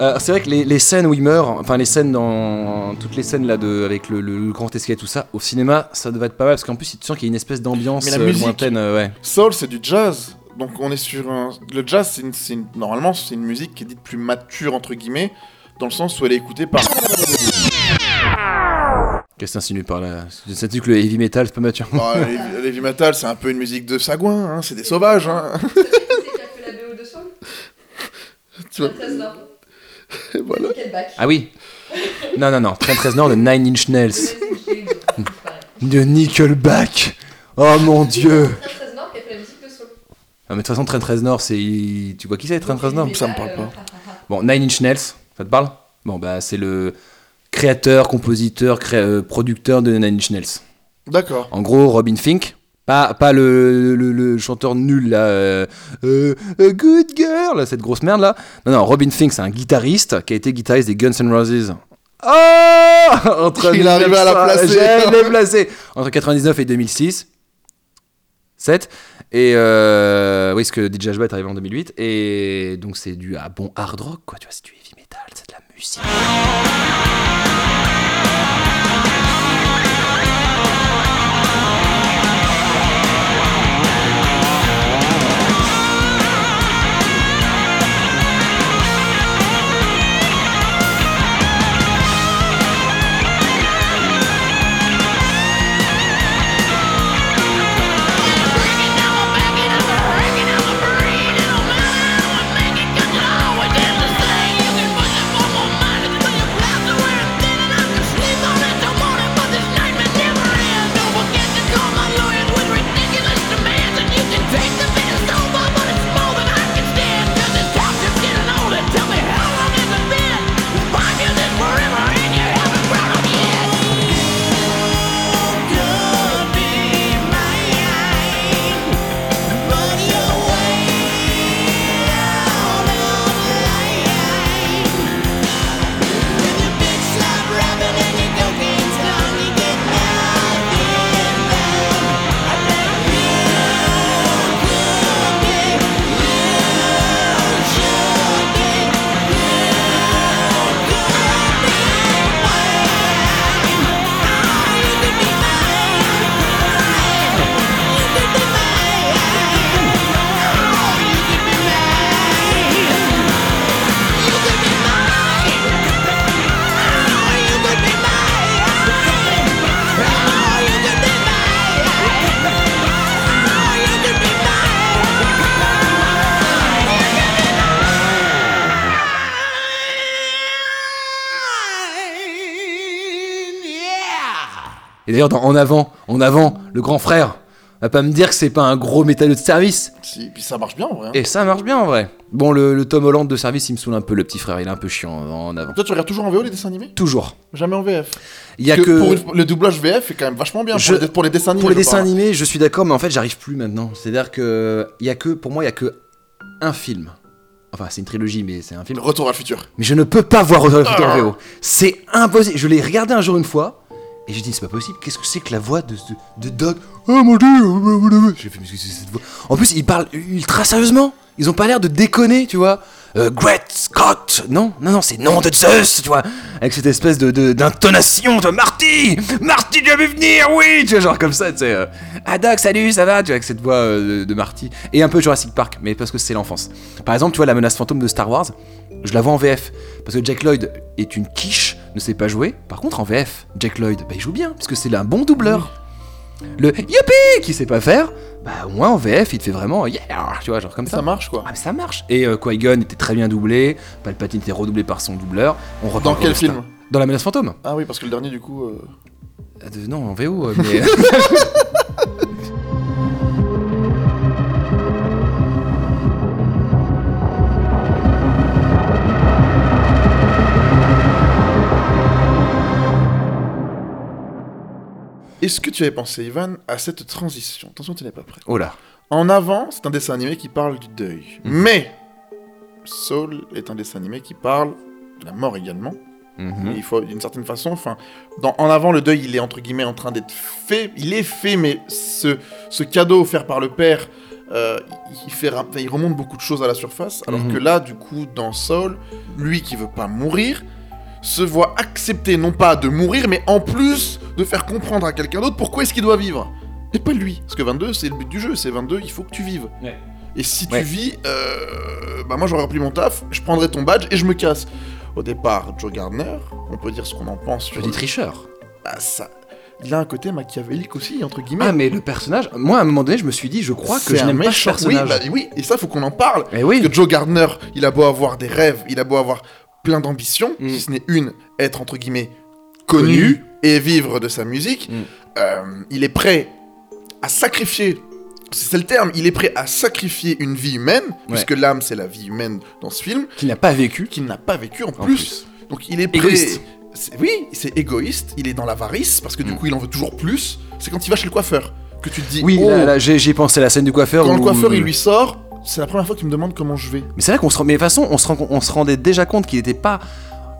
Euh, c'est vrai que les, les scènes où il meurt, enfin les scènes dans toutes les scènes là de avec le, le- le grand escalier tout ça, au cinéma ça devait être pas mal parce qu'en plus tu sens qu'il y a une espèce d'ambiance euh, lointaine, euh, ouais. Soul, c'est du jazz. Donc, on est sur un. Le jazz, c'est une, c'est une- normalement, c'est une musique qui est dite plus mature, entre guillemets, dans le sens où elle est écoutée par. Qu'est-ce que t'insinues par là C'est tu que le heavy metal c'est pas mature. Bah, l'heavy l'heavy metal, c'est un peu une musique de sagouin, hein, c'est des sauvages. Hein. C'est qui a fait la BO de Soul Tu vois. 13 Nord. Et voilà. Ah oui Non non non, 13 Nord de Nine Inch Nails, de Nickelback. Oh mon dieu 13 Nord qui a fait la musique de Soul. ah, mais de toute façon 13 Nord c'est tu vois qui c'est 13 Nord? Ça me parle pas. Bon, Nine Inch Nails, ça te parle? Bon, bah, c'est le créateur, compositeur, cré- euh, producteur de Nine Inch Nails. D'accord. En gros, Robin Fink, pas, pas le, le- le chanteur nul là, euh, euh, Good Girl, cette grosse merde là. Non, non, Robin Fink, c'est un guitariste qui a été guitariste des Guns N' Roses. Oh Entre Il est arrivé à la placer. Je placé. Entre 99 et 2006. 7. Et euh, oui, parce que DJ Ashba est arrivé en 2008. Et donc, c'est du ah, bon hard rock, quoi. Tu vois, c'est du heavy metal, c'est de la musique. D'ailleurs, dans En avant, En avant, le grand frère, va pas me dire que c'est pas un gros métalleux de service. Si, puis ça marche bien en vrai. hein. Et ça marche bien en vrai. Bon, le, le Tom Holland de service, il me saoule un peu, le petit frère, il est un peu chiant en en avant. Toi, tu regardes toujours en VO les dessins animés? Toujours. Jamais en VF. Il y a que. pour une- le doublage VF est quand même vachement bien Je- pour, les, pour les dessins animés. Pour les dessins animés, je suis d'accord, mais en fait, j'arrive plus maintenant. C'est-à-dire que. Il y a que. Pour moi, il y a que un film. Enfin, c'est une trilogie, mais c'est un film. Retour à le futur. Mais je ne peux pas voir Retour à la future en VO. C'est impossible. Je l'ai regardé un jour une fois. Et j'ai dit, c'est pas possible. Qu'est-ce que c'est que la voix de, de, Doc? Oh mon dieu J'ai fait, mais c'est cette voix? En plus, ils parlent ultra sérieusement. Ils ont pas l'air de déconner, tu vois. Euh, Great Scott Non, non, non, c'est nom de Zeus, tu vois. Avec cette espèce de d'intonation, de Marty Marty, tu as vu venir, oui Tu vois, genre comme ça, tu sais. euh, ah Doc, salut, ça va? Tu vois, avec cette voix euh, de Marty. Et un peu Jurassic Park, mais parce que c'est l'enfance. Par exemple, tu vois, la menace fantôme de Star Wars, je la vois en VF. Parce que Jack Lloyd est une quiche, ne sait pas jouer. Par contre, en VF, Jack Lloyd, bah, il joue bien, parce que c'est un bon doubleur. Le youpi qui sait pas faire, bah au moins en VF, il te fait vraiment yeah, tu vois, genre comme ça. Ça marche quoi. Ah, mais ça marche. Et euh, Qui-Gon était très bien doublé, Palpatine était redoublé par son doubleur. On Dans quel film? Dans La menace fantôme. Ah oui, parce que le dernier du coup. euh, de- non, en VO, mais. Est-ce que tu avais pensé, Ivan, à cette transition? Attention, tu n'es pas prêt. oh là. En avant, c'est un dessin animé qui parle du deuil. Mhm. Mais Soul est un dessin animé qui parle de la mort également. Mhm. Il faut d'une certaine façon, enfin, en avant le deuil, il est entre guillemets en train d'être fait. Il est fait, mais ce, ce cadeau offert par le père, euh, il fait, il remonte beaucoup de choses à la surface. Alors Mhm. que là, du coup, dans Soul, lui qui veut pas mourir, se voit accepter non pas de mourir, mais en plus de faire comprendre à quelqu'un d'autre pourquoi est-ce qu'il doit vivre. Et pas lui. Parce que 22, c'est le but du jeu. C'est 22, il faut que tu vives. Ouais. Et si Ouais. tu vis, euh, bah moi j'aurais rempli mon taf, je prendrais ton badge et je me casse. Au départ, Joe Gardner, on peut dire ce qu'on en pense sur Petit tricheur. bah, ça. Il a un côté machiavélique aussi, entre guillemets. Ah, mais le personnage, moi à un moment donné, je me suis dit, je crois que je un n'aime pas ce personnage. Oui, bah, oui, et ça, faut qu'on en parle. Eh oui. Parce que Joe Gardner, il a beau avoir des rêves, il a beau avoir plein d'ambitions, Mm. si ce n'est une, être entre guillemets connu, Connu. et vivre de sa musique, Mm. euh, il est prêt à sacrifier. C'est le terme, il est prêt à sacrifier une vie humaine, puisque l'âme c'est la vie humaine dans ce film, Qui n'a pas vécu. qu'il n'a pas vécu en, En plus. plus. Donc il est prêt. Égoïste. Oui, c'est égoïste, il est dans l'avarice, parce que du Mm. coup il en veut toujours plus. C'est quand il va chez le coiffeur que tu te dis Oui, oh, là, là, j'ai pensé à la scène du coiffeur. quand le coiffeur il lui sort, c'est la première fois qu'il me demande comment je vais. Mais c'est là qu'on se rend. Mais de toute façon, on se, rend... on se rendait déjà compte qu'il était pas.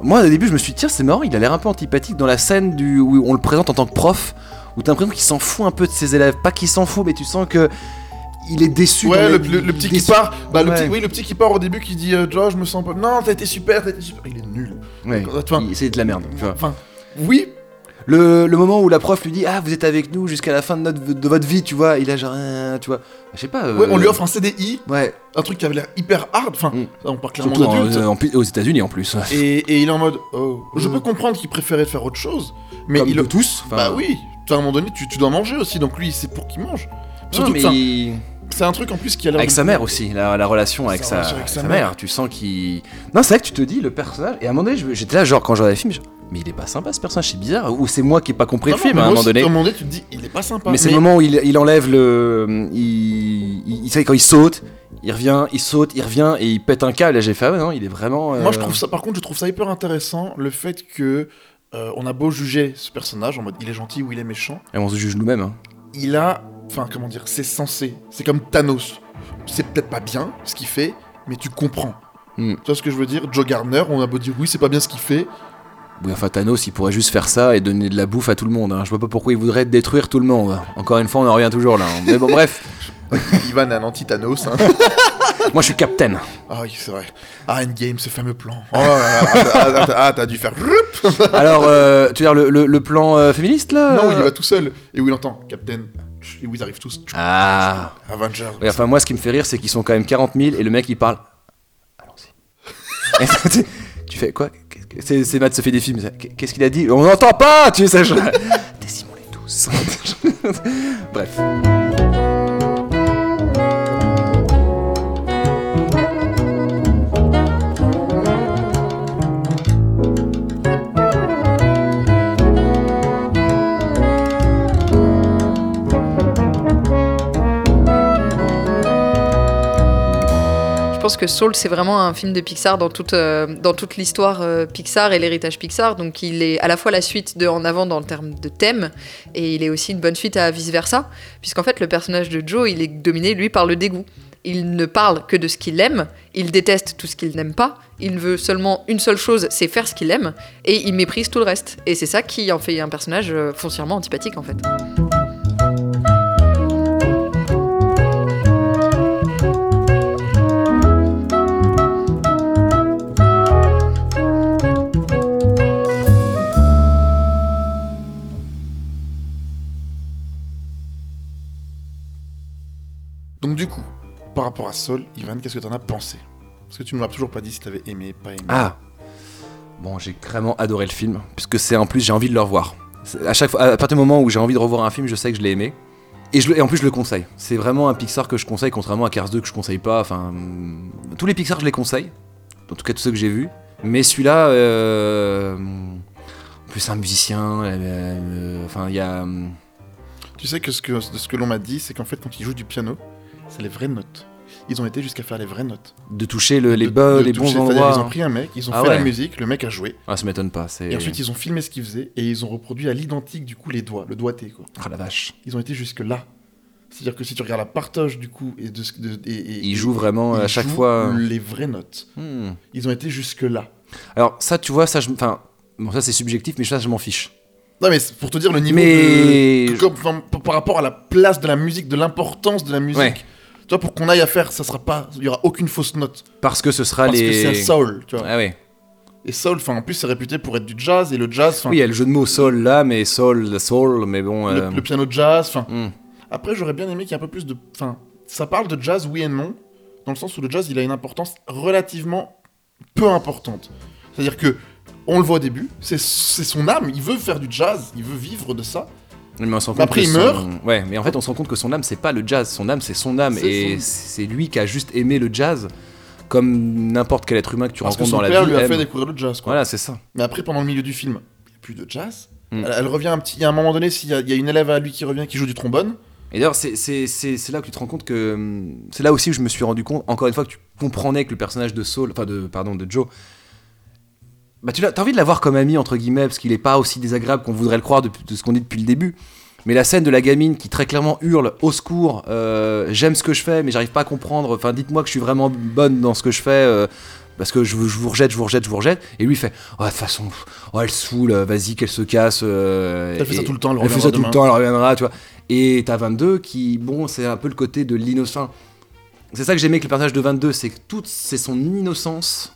Moi, au début, je me suis dit, tiens, c'est marrant, il a l'air un peu antipathique dans la scène du... où on le présente en tant que prof, où t'as l'impression qu'il s'en fout un peu de ses élèves. Pas qu'il s'en fout, mais tu sens que il est déçu. Ouais, dans le, les- le- le petit qui part, bah, le Ouais. petit, oui, le petit qui part au début qui dit euh, Joe, je me sens pas. Non, t'as été super, t'as été super. Il est nul. Ouais, Enfin, c'est de la merde. Enfin, oui, Le, le moment où la prof lui dit Ah, vous êtes avec nous jusqu'à la fin de, notre, de votre vie, tu vois, il a genre, euh, tu vois, je sais pas. euh, ouais, on lui offre un CDI, Ouais, un truc qui avait l'air hyper hard. Enfin, Mm. on parle clairement en- d'adulte. en plus- aux États-Unis en plus. Et, et il est en mode Oh, je peux comprendre qu'il préférait faire autre chose. Mais Comme il tous. Bah oui, à un moment donné, tu, tu dois manger aussi, donc lui, c'est pour qu'il mange. non, Surtout mais enfin, il- c'est un truc en plus qui a l'air. avec de- sa mère aussi, la, la relation avec Sa sa, relation avec sa sa mère. mère. Tu sens qu'il. Non, c'est vrai que tu te dis, le personnage. Et à un moment donné, j'étais là, genre, quand je regardais le film, mais il est pas sympa ce personnage, c'est bizarre. Ou c'est moi qui ai pas compris Non, le non, film à un moment donné. Donné, tu te dis, il est pas sympa. Mais c'est le moment où il, il enlève le. Il, il, savez, quand il saute, il revient, il saute, il revient et il pète un câble. Et j'ai fait, ah non, il est vraiment. euh, Moi, je trouve ça, par contre, je trouve ça hyper intéressant, le fait que. euh, on a beau juger ce personnage en mode il est gentil ou il est méchant, Et on se juge nous-mêmes. hein. il a. Enfin, comment dire, c'est censé. C'est comme Thanos. C'est peut-être pas bien ce qu'il fait, mais tu comprends. Hmm. Tu vois ce que je veux dire? Joe Gardner, on a beau dire oui, c'est pas bien ce qu'il fait. Oui, enfin, Thanos, il pourrait juste faire ça et donner de la bouffe à tout le monde. hein. Je vois pas pourquoi il voudrait détruire tout le monde. Encore une fois, on en revient toujours là. hein. Mais bon, bref. Ivan est un anti-Thanos. Hein. Moi, je suis Captain. ah oui, c'est vrai. Ah, Endgame, ce fameux plan. Oh ah, t'as- dû faire. Alors, euh, tu veux dire le, le- le plan euh, féministe là Non, il y va tout seul. Et où il entend Captain. Et où ils arrivent tous. Ah. Avengers. Ouais, enfin, moi, ce qui me fait rire, c'est qu'ils sont quand même 40 000 et le mec il parle. Allons-y. Tu- fais quoi? C'est Matt se fait des films. Qu'est-ce qu'il a dit? On n'entend pas Tu sais, je... Décimons-les tous. Bref. Pense que Soul, c'est vraiment un film de Pixar dans toute, euh, toute l'histoire euh, Pixar et l'héritage Pixar. Donc, il est à la fois la suite de En avant dans le terme de thème, et il est aussi une bonne suite à vice-versa, puisqu'en fait, le personnage de Joe, il est dominé, lui, par le dégoût. Il ne parle que de ce qu'il aime, il déteste tout ce qu'il n'aime pas, il veut seulement une seule chose, c'est faire ce qu'il aime, et il méprise tout le reste. Et c'est ça qui en fait un personnage euh, foncièrement antipathique, en fait. Rapport à Saul, Ivan, qu'est-ce que t'en as pensé? Parce que tu ne m'as toujours pas dit si t'avais aimé, pas aimé. Ah Bon, j'ai vraiment adoré le film, puisque c'est en plus, j'ai envie de le revoir. À chaque fois, à partir du moment où j'ai envie de revoir un film, je sais que je l'ai aimé. Et, je, le- et en plus, je le conseille. C'est vraiment un Pixar que je conseille, contrairement à Cars 2 que je conseille pas. Enfin, tous les Pixar, je les conseille. En tout cas, tous ceux que j'ai vus. Mais celui-là, euh, en plus, c'est un musicien. euh, euh, Enfin, il y a. hum, Tu sais que ce que, ce que l'on m'a dit, c'est qu'en fait, quand ils jouent du piano, c'est les vraies notes. Ils ont été jusqu'à faire les vraies notes. de toucher le- les, De- bo- de les toucher, bons endroits. Ils ont pris un mec, ils ont Ah fait ouais. la musique, le mec a joué. Ah, ça m'étonne pas. Et ensuite, ils ont filmé ce qu'il faisait et ils ont reproduit à l'identique, du coup, les doigts, le doigté, quoi. Ah la vache. Ils ont été jusque-là. C'est-à-dire que si tu regardes la partage, du coup, et de, ce- de- et, Ils jouent vraiment ils à chaque jouent fois. les vraies notes. Hmm. Ils ont été jusque-là. Alors, ça, tu vois, ça, je. Enfin, bon, ça, c'est subjectif, mais ça, je m'en fiche. Non, mais pour te dire le niveau Mais- de. par rapport à la place de la musique, de l'importance de la musique. Ouais. Tu vois, pour qu'on aille à faire, ça sera pas. Il y aura aucune fausse note. Parce que ce sera Parce les. que c'est un soul, tu vois. Ah ouais. Et soul, enfin, en plus, c'est réputé pour être du jazz, et le jazz, Oui, il y a le jeu de mots soul là, mais soul, soul, mais bon. le, euh, le piano jazz, enfin. hmm. Après, j'aurais bien aimé qu'il y ait un peu plus de. Enfin, ça parle de jazz, oui et non, dans le sens où le jazz, il a une importance relativement peu importante. C'est-à-dire que, on le voit au début, c'est son âme, il veut faire du jazz, il veut vivre de ça. Mais on après, il son- meurt. Ouais, mais en fait, on se rend compte que son âme, c'est pas le jazz. Son âme, c'est son âme. Et son- c'est lui qui a juste aimé le jazz, comme n'importe quel être humain que tu Parce que rencontres son dans la père vie. lui a aime. fait découvrir le jazz, quoi. Voilà, c'est ça. Mais après, pendant le milieu du film, il n'y a plus de jazz. Mm. Elle, elle revient un petit. Il y a un moment donné, s'il y, y a une élève à lui qui revient, qui joue du trombone. Et d'ailleurs, c'est- c'est c'est- c'est là que tu te rends compte que. hum, C'est là aussi où je me suis rendu compte, encore une fois, que tu comprenais que le personnage de Saul, enfin, de, pardon, de Joe. Bah, tu as envie de l'avoir comme ami, entre guillemets, parce qu'il est pas aussi désagréable qu'on voudrait le croire de, de ce qu'on dit depuis le début. Mais la scène de la gamine qui très clairement hurle au secours, euh, j'aime ce que je fais, mais j'arrive pas à comprendre. Enfin, dites-moi que je suis vraiment bonne dans ce que je fais. euh, parce que je, vous- je vous rejette, je vous rejette, je vous rejette. Et lui il fait, oh, de toute façon, oh, elle saoule, vas-y qu'elle se casse. euh, Elle fait ça tout le temps, elle Elle fait ça tout le temps, elle reviendra, tu vois. Et t'as 22 qui, bon, c'est un peu le côté de l'innocent. C'est ça que j'aimais avec le personnage de 22, c'est que toute c'est son innocence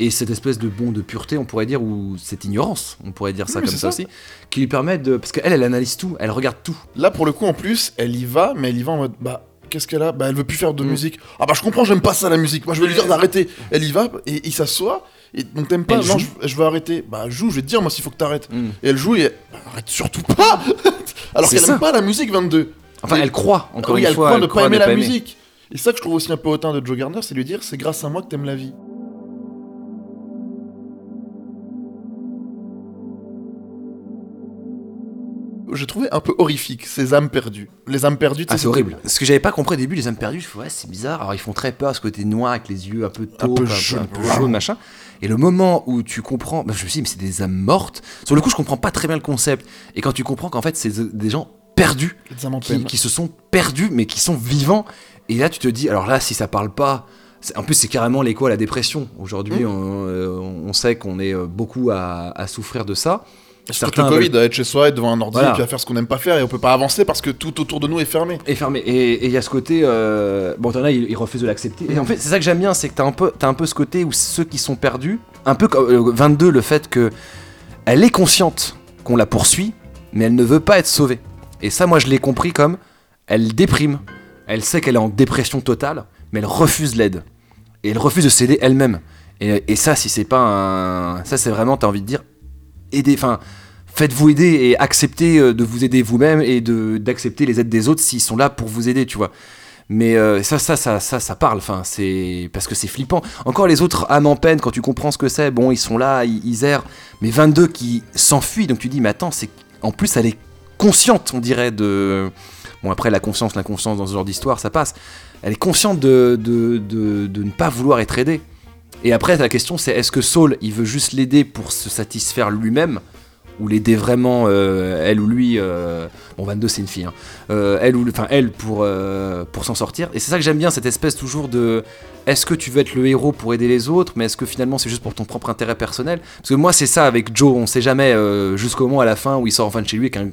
et cette espèce de bon de pureté, on pourrait dire, ou cette ignorance, on pourrait dire ça Oui, comme ça, ça. aussi, qui lui permet de, parce qu'elle, elle analyse tout, elle regarde tout. Là, pour le coup, en plus, elle y va, mais elle y va en mode bah. Qu'est-ce qu'elle a? Bah, elle veut plus faire de Mm. musique. Ah, bah, je comprends, j'aime pas ça la musique. Moi, je vais lui dire d'arrêter. Elle y va et il s'assoit. Et donc, t'aimes pas Elle Non, joue. je, je veux arrêter. Bah, joue, je vais te dire, moi, s'il faut que t'arrêtes. Mm. Et elle joue et. Bah, arrête surtout pas Alors qu'elle aime pas la musique 22. Enfin, Mais- elle croit, encore oui, une elle fois, croit elle ne pas croit aimer la pas aimer. musique. Et ça que je trouve aussi un peu hautain de Joe Gardner, c'est lui dire c'est grâce à moi que t'aimes la vie. Je trouvais un peu horrifique ces âmes perdues. Les âmes perdues, Ah, c'est horrible. Ce que j'avais pas compris au début, les âmes perdues, je fais ouais, c'est bizarre. Alors ils font très peur, ce côté noir avec les yeux un peu peu un, jaune. un peu jaune, machin. Et le moment où tu comprends, bah, je me suis dit, mais c'est des âmes mortes. Sur le coup, je comprends pas très bien le concept. Et quand tu comprends qu'en fait, c'est des gens perdus, qui, se sont perdus, mais qui sont vivants. Et là, tu te dis, alors là, si ça parle pas. En plus, c'est carrément l'écho à la dépression. Aujourd'hui, Mm. on, euh, on sait qu'on est euh, beaucoup à, à souffrir de ça. Surtout le Covid, à être chez soi, être devant un ordi, Voilà. puis à faire ce qu'on n'aime pas faire, et on peut pas avancer parce que tout autour de nous est fermé. est fermé. Et et il y a ce côté. euh, Bon, t'en as, il, il refuse de l'accepter. Et en fait, c'est ça que j'aime bien, c'est que t'as un, peu, t'as un peu ce côté où ceux qui sont perdus, un peu comme euh, 22, le fait que elle est consciente qu'on la poursuit, mais elle ne veut pas être sauvée. Et ça, moi, je l'ai compris comme elle déprime. Elle sait qu'elle est en dépression totale, mais elle refuse l'aide. Et elle refuse de s'aider elle-même. Et, et ça, si c'est pas un. Ça, c'est vraiment, t'as envie de dire. Aider. Enfin. Faites-vous aider et acceptez euh, de vous aider vous-même et d'accepter les aides des autres s'ils sont là pour vous aider, tu vois. Mais euh, ça, ça, ça, ça, ça parle. Enfin, c'est parce que c'est flippant. Encore les autres âmes en peine, quand tu comprends ce que c'est, bon, ils sont là, ils, ils errent. Mais 22 qui s'enfuient, donc tu dis, mais attends, c'est en plus elle est consciente, on dirait de. Bon après la conscience, l'inconscience dans ce genre d'histoire, ça passe. Elle est consciente de, de, de, de ne pas vouloir être aidée. Et après la question c'est est-ce que Saul il veut juste l'aider pour se satisfaire lui-même ou l'aider vraiment euh, elle ou lui euh, bon 22 c'est une fille hein, euh, elle ou enfin elle pour pour s'en sortir et c'est ça que j'aime bien cette espèce toujours de est-ce que tu veux être le héros pour aider les autres mais est-ce que finalement c'est juste pour ton propre intérêt personnel? Parce que moi c'est ça avec Joe on sait jamais jusqu'au moment à la fin où il sort enfin de chez lui et qu'un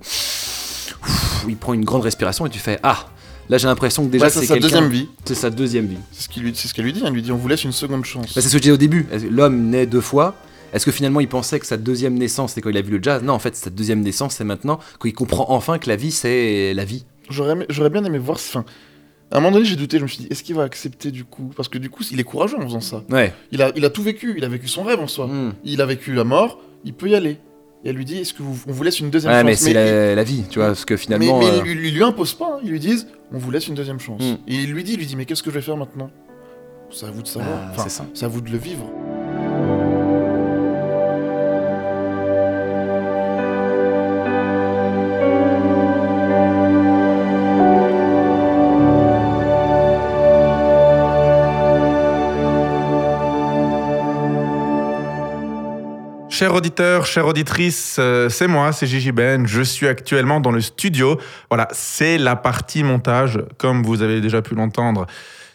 il prend une grande respiration et tu fais ah là j'ai l'impression que déjà Ouais, c'est sa deuxième vie. c'est sa deuxième vie C'est ce lui- qu'elle lui dit. Elle lui dit on vous laisse une seconde chance. bah, c'est ce que je disais au début. L'homme naît deux fois. Est-ce que finalement il pensait que sa deuxième naissance c'est quand il a vu le jazz? Non, en fait, sa deuxième naissance c'est maintenant quand il comprend enfin que la vie c'est la vie. J'aurais bien aimé voir. Enfin, à un moment donné, j'ai douté. Je me suis dit est-ce qu'il va accepter du coup? Parce que du coup, il est courageux en faisant ça. Ouais. Il a, il a tout vécu. Il a vécu son rêve en soi. Mm. Il a vécu la mort. Il peut y aller. Et elle lui dit est-ce que vous, on vous laisse une deuxième Ouais, chance mais c'est la, la vie, tu vois, parce que Mais, finalement. mais euh, ils, lui- lui imposent pas, hein. ils lui disent on vous laisse une deuxième chance. Mm. Et il lui dit, il lui dit mais qu'est-ce que je vais faire maintenant? C'est à vous de savoir. Ah, Enfin, c'est ça. c'est à vous de le vivre. Chers auditeurs, chères auditrices, euh, c'est moi, c'est Gigi Ben. Je suis actuellement dans le studio. Voilà, c'est la partie montage, comme vous avez déjà pu l'entendre.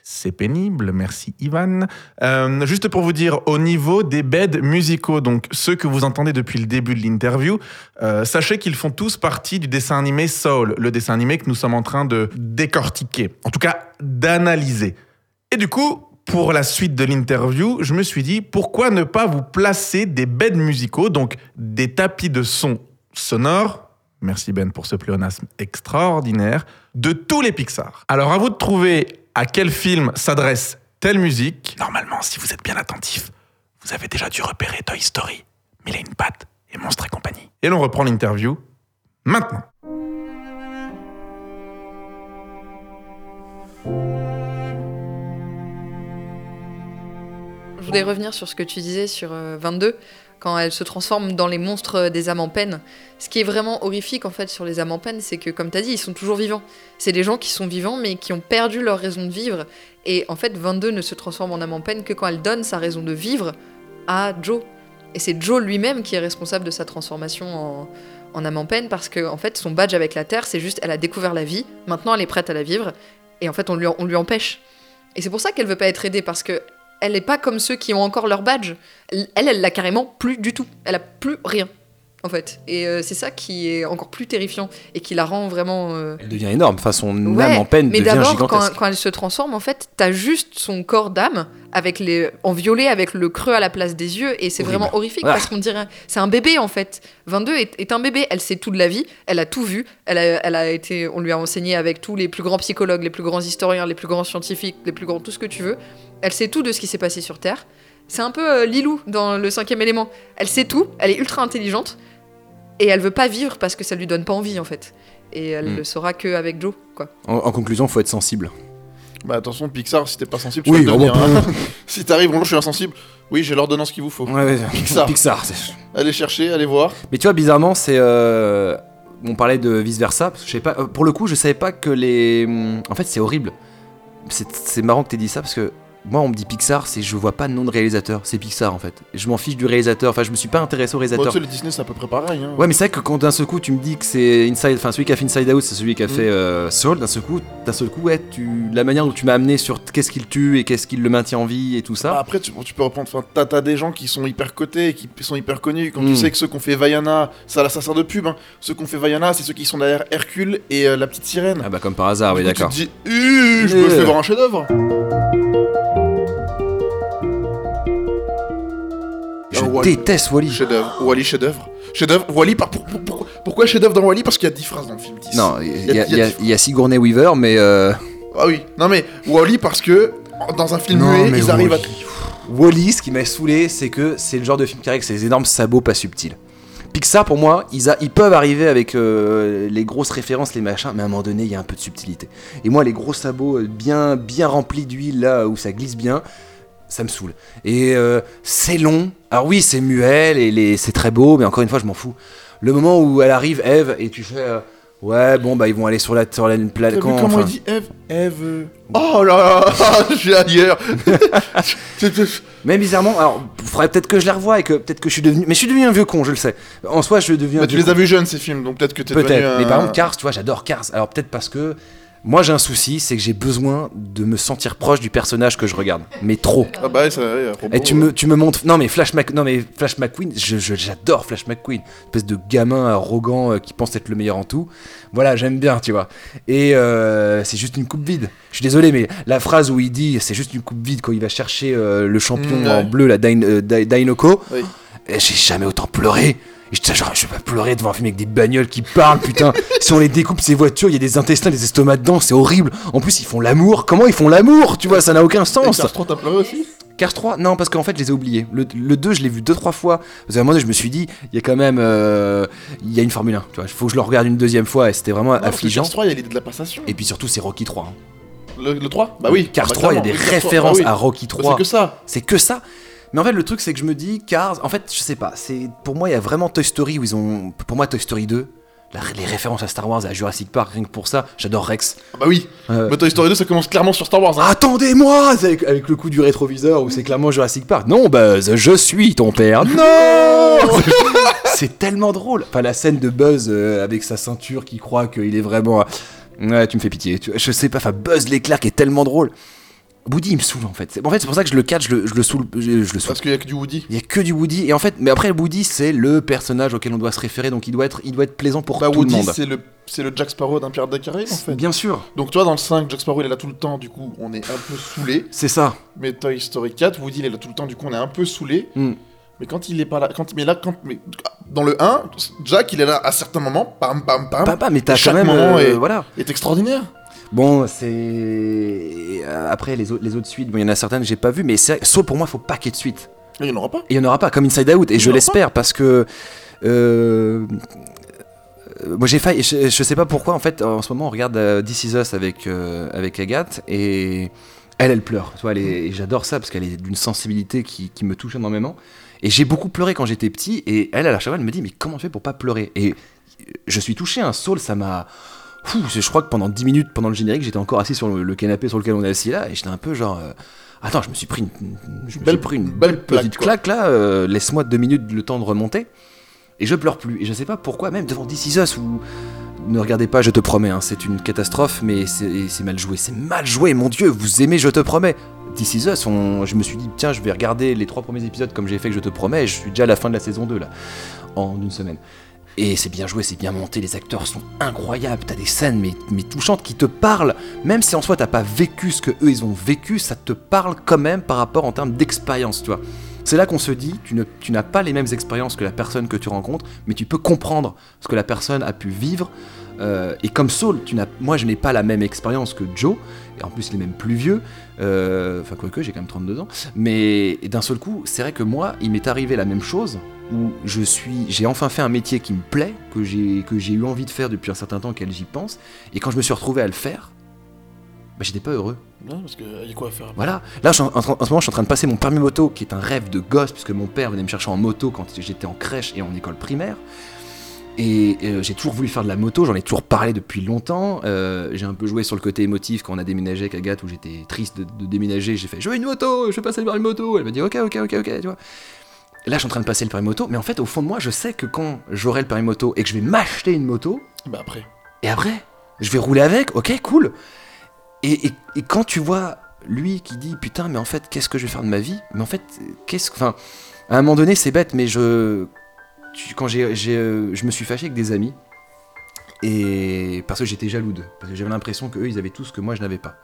C'est pénible, merci Ivan. Euh, juste pour vous dire, au niveau des beds musicaux, donc ceux que vous entendez depuis le début de l'interview, euh, sachez qu'ils font tous partie du dessin animé Soul, le dessin animé que nous sommes en train de décortiquer, en tout cas d'analyser. Et du coup, pour la suite de l'interview, je me suis dit pourquoi ne pas vous placer des beds musicaux, donc des tapis de son sonores. Merci Ben pour ce pléonasme extraordinaire de tous les Pixar. Alors à vous de trouver à quel film s'adresse telle musique. Normalement, si vous êtes bien attentif, vous avez déjà dû repérer Toy Story, Mille et une pattes et Monstres et compagnie. Et l'on reprend l'interview maintenant. Voulais revenir sur ce que tu disais sur euh, 22, quand elle se transforme dans les monstres euh, des âmes en peine. Ce qui est vraiment horrifique en fait sur les âmes en peine, c'est que comme tu as dit, ils sont toujours vivants. C'est des gens qui sont vivants mais qui ont perdu leur raison de vivre. Et en fait, 22 ne se transforme en âme en peine que quand elle donne sa raison de vivre à Joe. Et c'est Joe lui-même qui est responsable de sa transformation en, en âme en peine parce que en fait, son badge avec la Terre, c'est juste elle a découvert la vie, maintenant elle est prête à la vivre, et en fait, on lui, on lui empêche. Et c'est pour ça qu'elle veut pas être aidée parce que elle est pas comme ceux qui ont encore leur badge. Elle, elle l'a carrément plus du tout. Elle a plus rien, en fait. Et euh, c'est ça qui est encore plus terrifiant et qui la rend vraiment. euh, Elle devient énorme. Enfin, son Ouais, âme en peine mais devient d'abord, quand, gigantesque. quand elle se transforme, en fait, t'as juste son corps d'âme avec les en violet avec le creux à la place des yeux et c'est vraiment horrifique Ah. parce qu'on dirait c'est un bébé en fait. 22 est, est un bébé, elle sait tout de la vie, elle a tout vu, elle a, elle a été, on lui a enseigné avec tous les plus grands psychologues, les plus grands historiens, les plus grands scientifiques, les plus grands tout ce que tu veux. Elle sait tout de ce qui s'est passé sur Terre. C'est un peu euh, Lilou dans le cinquième élément. Elle sait tout, elle est ultra intelligente et elle veut pas vivre parce que ça lui donne pas envie en fait. Et elle Mm. le saura que avec Joe quoi. En, en conclusion, faut être sensible. Bah attention, Pixar, si t'es pas sensible, tu Oui, vas le devenir. bon, hein. si t'arrives, bonjour, je suis insensible. Oui, j'ai l'ordonnance qu'il vous faut. Ouais, ouais, Pixar. Pixar. Allez chercher, allez voir. Mais tu vois, bizarrement, c'est. euh, On parlait de vice versa. Parce que je sais pas. euh, Pour le coup, je savais pas que les. En fait, c'est horrible. C'est c'est marrant que t'aies dit ça parce que moi, on me dit Pixar, c'est je vois pas de nom de réalisateur. C'est Pixar en fait. Je m'en fiche du réalisateur. Enfin, je me suis pas intéressé au Bon, réalisateur. tu sais, le Disney, c'est à peu près pareil. Hein. Ouais, mais c'est vrai que quand d'un seul coup tu me dis que c'est Inside, enfin celui qui a fait Inside Out, c'est celui qui a Mm. fait euh, Soul, d'un seul coup, d'un seul coup, ouais, tu, la manière dont tu m'as amené sur qu'est-ce qu'il tue et qu'est-ce qu'il le maintient en vie et tout Bah, ça. après, tu, tu peux reprendre. Enfin, t'as, t'as des gens qui sont hyper cotés et qui sont hyper connus. Quand Mm. tu sais que ceux qu'on fait Vaiana, ça, ça sert de pub. Hein. Ceux qu'on fait Vaiana, c'est ceux qui sont derrière Hercule et euh, la petite sirène. Ah bah comme par hasard, oui d'accord. Tu te dis, je fais voir un chef-d'œuvre. Je Ah, Wall- déteste Wally. Chef-d'œuvre. Wally, chef-d'œuvre. Chef-d'œuvre. Wally, par, pour- pour- pour- pourquoi chef-d'œuvre dans Wally Parce qu'il y a 10 phrases dans le film. 10. Non, il y, y a- y y Sigourney Weaver, mais euh, Ah oui. Non mais Wally parce que dans un film Non, muet, mais ils arrivent à. Wall-E. Wally, ce qui m'a saoulé, c'est que c'est le genre de film qui arrive avec ses énormes sabots pas subtils. Pixar, pour moi, ils, a- ils peuvent arriver avec euh, les grosses références, les machins, mais à un moment donné, il y a un peu de subtilité. Et moi, les gros sabots euh, bien, bien remplis d'huile, là où ça glisse bien, ça me saoule. Et euh, c'est long. Alors oui, c'est muet, et les- c'est très beau, mais encore une fois, je m'en fous. Le moment où elle arrive, Eve, et tu fais... euh, ouais, bon, bah ils vont aller sur la, sur la planète... vu comment enfin, il dit Eve Eve. Oh là là, je suis ailleurs. Mais bizarrement, alors, faudrait peut-être que je les revoie et que peut-être que je suis devenu. Mais je suis devenu un vieux con, je le sais. En soi, je deviens. Bah, un tu les as con. vus jeunes ces films, donc peut-être que t'es devenu Peut-être. Mais par exemple, Cars, tu vois, j'adore Cars. Alors peut-être parce que. Moi, j'ai un souci, c'est que j'ai besoin de me sentir proche du personnage que je regarde. Mais trop. Ah bah ouais, ça. ouais, à propos, Et tu me, tu me montres. Non, mais Flash, Mc... non, mais Flash McQueen, j'adore Flash McQueen. Espèce de gamin arrogant euh, qui pense être le meilleur en tout. Voilà, j'aime bien, tu vois. Et euh, c'est juste une coupe vide. Je suis désolé, mais la phrase où il dit c'est juste une coupe vide quand il va chercher euh, le champion Mm, en bleu, la Oui. et j'ai jamais autant pleuré. Et j'étais genre, je vais pas pleurer devant un film avec des bagnoles qui parlent, putain. si on les découpe, ces voitures, il y a des intestins, des estomacs dedans, c'est horrible. En plus, ils font l'amour. Comment ils font l'amour Tu vois, ça n'a aucun Et sens. Cars 3, t'as pleuré aussi? Cars 3, non, parce qu'en fait, je les ai oubliés. Le, le 2, je l'ai vu deux, trois fois. Parce qu'à un moment donné, je me suis dit, il y a quand même. euh, Il y a une Formule 1, tu vois. Il faut que je le regarde une deuxième fois et c'était vraiment Non, affligeant. Cars 3, il y a l'idée de la passation. Et puis surtout, c'est Rocky 3. hein. Le, le 3 Bah oui. Cars bah, 3, il y a des Cars 3, références bah oui. à Rocky Bah, 3. C'est que ça. C'est que ça. Mais en fait, le truc, c'est que je me dis, Cars, en fait, je sais pas. C'est Pour moi, il y a vraiment Toy Story où ils ont. Pour moi, Toy Story 2, la- les références à Star Wars et à Jurassic Park, rien que pour ça, j'adore Rex. Ah bah oui. Euh, Mais Toy Story 2, ça commence clairement sur Star Wars. hein. Attendez-moi avec, avec le coup du rétroviseur où c'est clairement Jurassic Park. Non, Buzz, je suis ton père. Non C'est tellement drôle. Enfin, la scène de Buzz euh, avec sa ceinture qui croit qu'il est vraiment. Ouais, tu me fais pitié. Tu- Je sais pas, enfin, Buzz l'éclair qui est tellement drôle. Woody, il me saoule en fait. En fait, c'est pour ça que je le catch, je le, je le saoule. Je, je le saoule. Parce qu'il y a que du Woody. Il y a que du Woody. Et en fait, mais après, Woody, c'est le personnage auquel on doit se référer. Donc, il doit être, il doit être plaisant pour Bah tout Woody, le monde. c'est le, c'est le Jack Sparrow d'un Pirate des en fait. Bien sûr. Donc toi, dans le 5, Jack Sparrow il est là tout le temps, du coup on est un peu saoulé. C'est ça. Mais Toy Story 4, Woody il est là tout le temps, du coup on est un peu saoulé. Mm. Mais quand il est pas là, quand mais là quand mais dans le 1, Jack il est là à certains moments, pam pam pam, Papa, mais t'as quand même. moment euh, est- Voilà. est extraordinaire. Bon, c'est. euh, Après, les autres, les autres suites, bon, il y en a certaines que j'ai pas vues, mais c'est... Pour moi, il faut pas qu'il y ait de suite. Il n'y en aura pas. Il y en aura pas, comme Inside Out, et Il je l'espère, parce que. euh, Moi j'ai failli, je, je sais pas pourquoi en fait en ce moment on regarde euh, This Is Us avec, euh, avec Agathe et elle elle pleure, tu vois, j'adore ça parce qu'elle est d'une sensibilité qui, qui me touche énormément et j'ai beaucoup pleuré quand j'étais petit et elle à la chaque fois elle me dit mais comment tu fais pour pas pleurer? Et je suis touché, un Soul ça m'a... Fou, je crois que pendant 10 minutes pendant le générique j'étais encore assis sur le, le canapé sur lequel on est assis là et j'étais un peu genre... euh, Attends, je me suis pris une, je me Belle- suis pris une belle belle petite claque, là, euh, laisse-moi deux minutes le temps de remonter. Et je pleure plus. Et je sais pas pourquoi, même devant This Is Us, où. Ne regardez pas, je te promets, hein, c'est une catastrophe, mais c'est c'est mal joué. C'est mal joué, mon dieu, vous aimez, je te promets. This Is Us, on- je me suis dit, tiens, je vais regarder les trois premiers épisodes comme j'ai fait que je te promets, et je suis déjà à la fin de la saison 2 là, en une semaine. Et c'est bien joué, c'est bien monté, les acteurs sont incroyables, t'as des scènes mais, touchantes qui te parlent, même si en soi t'as pas vécu ce que eux ils ont vécu, ça te parle quand même par rapport en termes d'expérience, tu vois. C'est là qu'on se dit, tu, n'as pas les mêmes expériences que la personne que tu rencontres, mais tu peux comprendre ce que la personne a pu vivre. Euh, et comme Saul, tu moi je n'ai pas la même expérience que Joe, et en plus il est même plus vieux, euh, enfin quoique j'ai quand même 32 ans, mais d'un seul coup, c'est vrai que moi, il m'est arrivé la même chose, où je suis, j'ai enfin fait un métier qui me plaît, que j'ai, que j'ai eu envie de faire depuis un certain temps, qu'elle j'y pense, et quand je me suis retrouvé à le faire, bah, j'étais pas heureux. Non, parce qu'il y a quoi à faire après? Voilà. Là, je suis en, en- en ce moment, je suis en train de passer mon permis moto, qui est un rêve de gosse, puisque mon père venait me chercher en moto quand j'étais en crèche et en école primaire. Et euh, j'ai toujours voulu faire de la moto, j'en ai toujours parlé depuis longtemps. Euh, j'ai un peu joué sur le côté émotif quand on a déménagé avec Agathe, où j'étais triste de, de déménager. J'ai fait Je veux une moto, je veux passer le permis moto. Elle m'a dit Ok, ok, ok, ok, tu vois. Là, je suis en train de passer le permis moto, mais en fait, au fond de moi, je sais que quand j'aurai le permis moto et que je vais m'acheter une moto, Bah après. et après, je vais rouler avec, ok, cool. Et, et- et quand tu vois lui qui dit putain, mais en fait, qu'est-ce que je vais faire de ma vie? Mais en fait, qu'est-ce que. Enfin, à un moment donné, c'est bête, mais je. Quand j'ai, euh, je me suis fâché avec des amis, et parce que j'étais jaloux d'eux, parce que j'avais l'impression qu'eux, ils avaient tout ce que moi, je n'avais pas.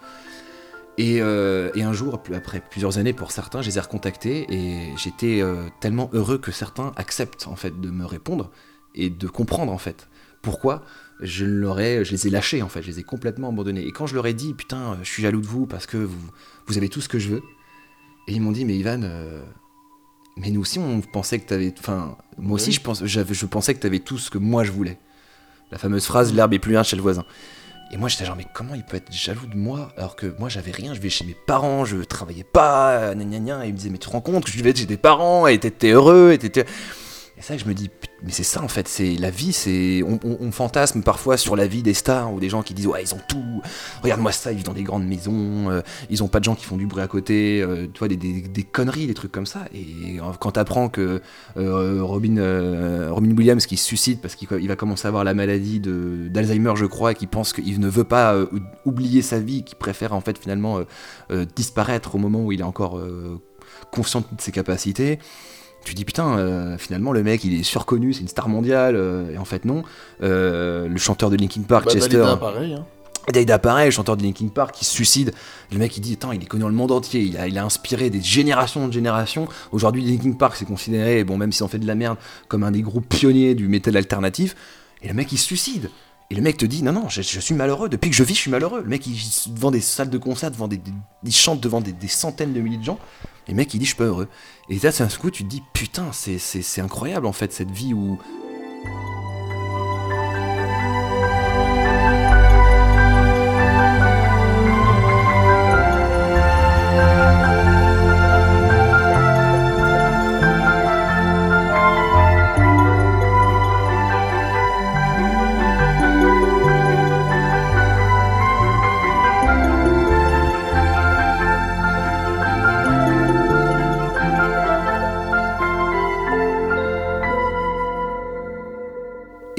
Et, euh, et un jour, après plusieurs années pour certains, je les ai recontactés et j'étais euh, tellement heureux que certains acceptent en fait de me répondre et de comprendre en fait pourquoi je leur je les ai lâchés en fait, je les ai complètement abandonnés. Et quand je leur ai dit putain, je suis jaloux de vous parce que vous, vous avez tout ce que je veux, et ils m'ont dit mais Ivan, mais nous aussi on pensait que t'avais, enfin moi aussi Oui. je pense, j'avais, je pensais que t'avais tout ce que moi je voulais. La fameuse phrase l'herbe est plus verte chez le voisin. Et moi j'étais genre mais comment il peut être jaloux de moi alors que moi j'avais rien, je vais chez mes parents, je travaillais pas, gna gna gna, et ils me disaient mais tu te rends compte que je vivais chez tes parents et t'étais heureux et t'étais... Et ça, je me dis, mais c'est ça en fait, c'est la vie, c'est on, fantasme parfois sur la vie des stars ou des gens qui disent ouais ils ont tout, regarde-moi ça, ils vivent dans des grandes maisons, euh, ils ont pas de gens qui font du bruit à côté, euh, tu vois des, conneries, des trucs comme ça. Et euh, quand t'apprends que Robin, Robin Williams qui se suicide parce qu'il il va commencer à avoir la maladie d'Alzheimer, je crois, et qui pense qu'il ne veut pas ou- oublier sa vie, qui préfère en fait finalement disparaître au moment où il est encore conscient de ses capacités tu dis putain, euh, finalement le mec il est surconnu, c'est une star mondiale, euh, et en fait non. Euh, le chanteur de Linkin Park, Bah, Chester, Dalida, pareil. Hein. Dalida pareil, le chanteur de Linkin Park qui se suicide. Le mec il dit attends, il est connu dans le monde entier, il a, il a inspiré des générations de générations. Aujourd'hui Linkin Park c'est considéré, bon même si on fait de la merde, comme un des groupes pionniers du métal alternatif. Et le mec il se suicide. Et le mec te dit non non, je, suis malheureux. Depuis que je vis, je suis malheureux. Le mec il devant des salles de concert, devant des, il chante devant des, centaines de milliers de gens. Et le mec il dit je suis pas heureux. Et là c'est un coup tu te dis putain c'est incroyable en fait cette vie où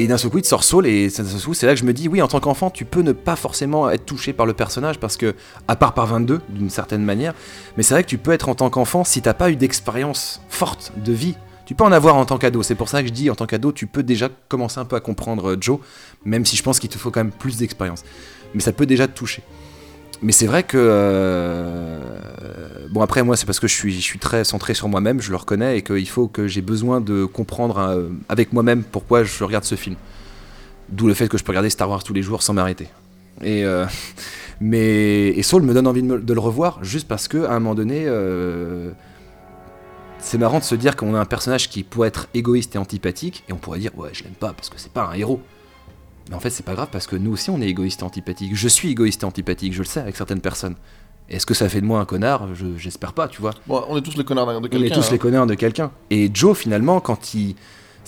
Et d'un seul coup, il te sort Saul, et c'est là que je me dis, oui, en tant qu'enfant, tu peux ne pas forcément être touché par le personnage, parce que, à part par 22, d'une certaine manière, mais c'est vrai que tu peux être en tant qu'enfant, si t'as pas eu d'expérience forte de vie, tu peux en avoir en tant qu'ado. C'est pour ça que je dis, en tant qu'ado, tu peux déjà commencer un peu à comprendre euh, Joe, même si je pense qu'il te faut quand même plus d'expérience. Mais ça peut déjà te toucher. Mais c'est vrai que. euh, Bon, après, moi, c'est parce que je suis, très centré sur moi-même, je le reconnais, et qu'il faut que j'ai besoin de comprendre euh, avec moi-même pourquoi je regarde ce film. D'où le fait que je peux regarder Star Wars tous les jours sans m'arrêter. Et, euh, mais, et Saul me donne envie de, le revoir, juste parce que à un moment donné. euh, c'est marrant de se dire qu'on a un personnage qui pourrait être égoïste et antipathique, et on pourrait dire, ouais, je l'aime pas parce que c'est pas un héros. Mais en fait, c'est pas grave parce que nous aussi, on est égoïste et antipathique. Je suis égoïste et antipathique, je le sais avec certaines personnes. Est-ce que ça fait de moi un connard? Je- J'espère pas, tu vois. Bon, on est tous les connards de quelqu'un. On est tous hein. les connards de quelqu'un. Et Joe, finalement, quand il.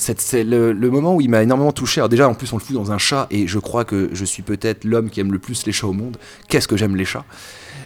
C'est le, le moment où il m'a énormément touché. Alors, déjà, en plus, on le fout dans un chat, et je crois que je suis peut-être l'homme qui aime le plus les chats au monde. Qu'est-ce que j'aime les chats?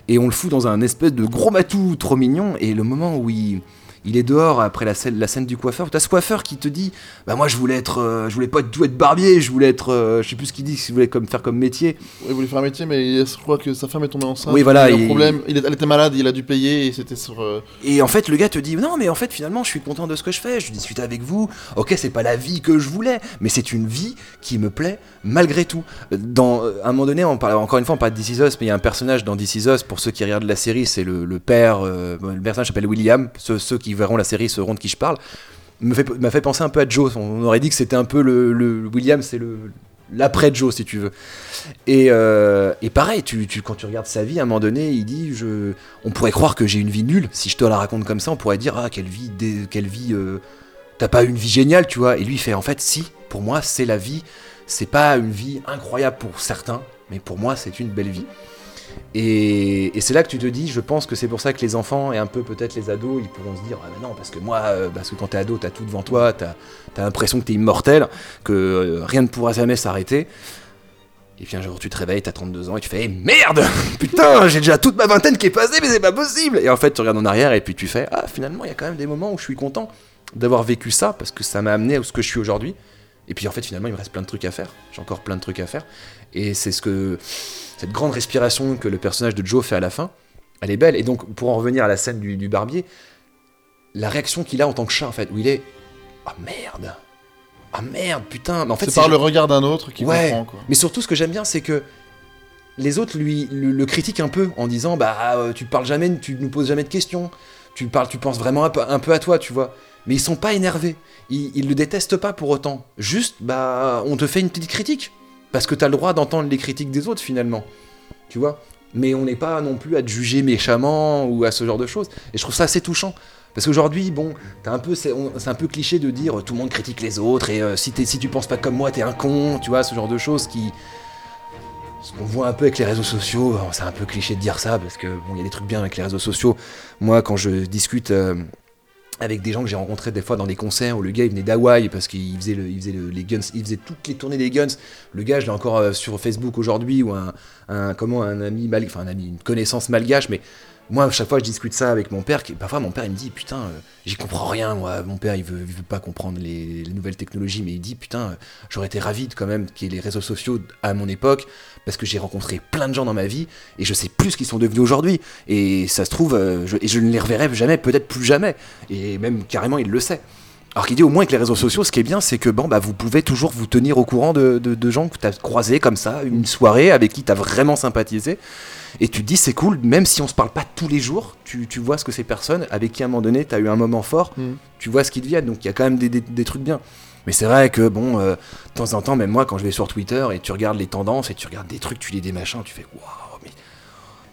Et on le fout dans un espèce de gros matou trop mignon, et le moment où il, il est dehors après la scène, la scène du coiffeur. T'as ce coiffeur qui te dit Bah, moi, je voulais être. euh, je voulais pas du tout être barbier, je voulais être. euh, je sais plus ce qu'il dit, qu'il voulait comme, faire comme métier. Il voulait faire un métier, mais je crois que sa femme est tombée enceinte. Oui, voilà, Il a eu un problème. Il elle était malade, il a dû payer et c'était sur. euh, Et en fait, le gars te dit Non, mais en fait, finalement, je suis content de ce que je fais, je discute avec vous. Ok, c'est pas la vie que je voulais, mais c'est une vie qui me plaît malgré tout. Dans, euh, à un moment donné, on parle, encore une fois, on parle de This Is Us, mais il y a un personnage dans This Is Us, pour ceux qui regardent la série, c'est le, le père, le personnage s'appelle William, ceux, ceux qui verront la série sauront de qui je parle, m'a fait penser un peu à Joe. On aurait dit que c'était un peu le, le- William, c'est le l'après Joe, si tu veux. Et, euh, et pareil, tu, tu- quand tu regardes sa vie, à un moment donné, il dit on pourrait croire que j'ai une vie nulle. Si je te la raconte comme ça, on pourrait dire ah quelle vie, quelle vie, euh, t'as pas une vie géniale, tu vois. Et lui il fait en fait si, pour moi c'est la vie. C'est pas une vie incroyable pour certains, mais pour moi c'est une belle vie. Et, c'est là que tu te dis, je pense que c'est pour ça que les enfants et un peu peut-être les ados, ils pourront se dire ah ben non parce que moi, euh, parce que quand t'es ado, t'as tout devant toi, t'as as, l'impression que t'es immortel, que euh, rien ne pourra jamais s'arrêter. Et puis un jour tu te réveilles, t'as 32 ans et tu fais Eh, merde Putain, j'ai déjà toute ma vingtaine qui est passée, mais c'est pas possible Et en fait tu regardes en arrière et puis tu fais Ah finalement il y a quand même des moments où je suis content d'avoir vécu ça parce que ça m'a amené à ce que je suis aujourd'hui. Et puis en fait finalement il me reste plein de trucs à faire. J'ai encore plein de trucs à faire. Et c'est ce que cette grande respiration que le personnage de Joe fait à la fin, elle est belle. Et donc pour en revenir à la scène du, du barbier, la réaction qu'il a en tant que chat en fait, où il est Ah merde Ah merde putain Mais en fait c'est par le regard d'un autre qui Ouais. comprend quoi. mais surtout, ce que j'aime bien, c'est que les autres lui le, le critiquent un peu en disant bah euh, tu parles jamais, tu nous poses jamais de questions, tu parles, tu penses vraiment un peu, un peu à toi, tu vois. Mais ils sont pas énervés, ils, ils le détestent pas pour autant. Juste bah on te fait une petite critique parce que t'as le droit d'entendre les critiques des autres finalement, tu vois? Mais on n'est pas non plus à te juger méchamment ou à ce genre de choses. Et je trouve ça assez touchant. Parce qu'aujourd'hui, bon, un peu, c'est un peu cliché de dire tout le monde critique les autres et euh, si, t'es- si tu penses pas comme moi, t'es un con, tu vois, ce genre de choses qui. Ce qu'on voit un peu avec les réseaux sociaux, bon, c'est un peu cliché de dire ça parce que bon, il y a des trucs bien avec les réseaux sociaux. Moi, quand je discute euh, avec des gens que j'ai rencontrés des fois dans des concerts où le gars il venait d'Hawaï parce qu'il faisait, le, il faisait le- les Guns, il faisait toutes les tournées des Guns. Le gars, je l'ai encore euh, sur Facebook aujourd'hui ou un, comment un ami mal, enfin un ami, une connaissance malgache, mais moi, à chaque fois, je discute ça avec mon père. Parfois, mon père, il me dit Putain, euh, j'y comprends rien. Moi, mon père, il veut, il veut pas comprendre les, les nouvelles technologies, mais il dit Putain, euh, j'aurais été ravi de, quand même qu'il y ait les réseaux sociaux à mon époque, parce que j'ai rencontré plein de gens dans ma vie, et je sais plus ce qu'ils sont devenus aujourd'hui. Et ça se trouve, euh, je, et je ne les reverrai jamais, peut-être plus jamais. Et même carrément, il le sait. Alors qu'il dit au moins avec les réseaux sociaux, ce qui est bien, c'est que bon, bah, vous pouvez toujours vous tenir au courant de, de- de gens que tu as croisés comme ça, une soirée avec qui tu as vraiment sympathisé. Et tu te dis, c'est cool, même si on se parle pas tous les jours, tu, tu vois ce que ces personnes avec qui à un moment donné, tu as eu un moment fort, Mm. tu vois ce qu'ils deviennent. Donc il y a quand même des, des- des trucs bien. Mais c'est vrai que, bon, euh, de temps en temps, même moi, quand je vais sur Twitter et tu regardes les tendances et tu regardes des trucs, tu lis des machins, tu fais waouh, mais.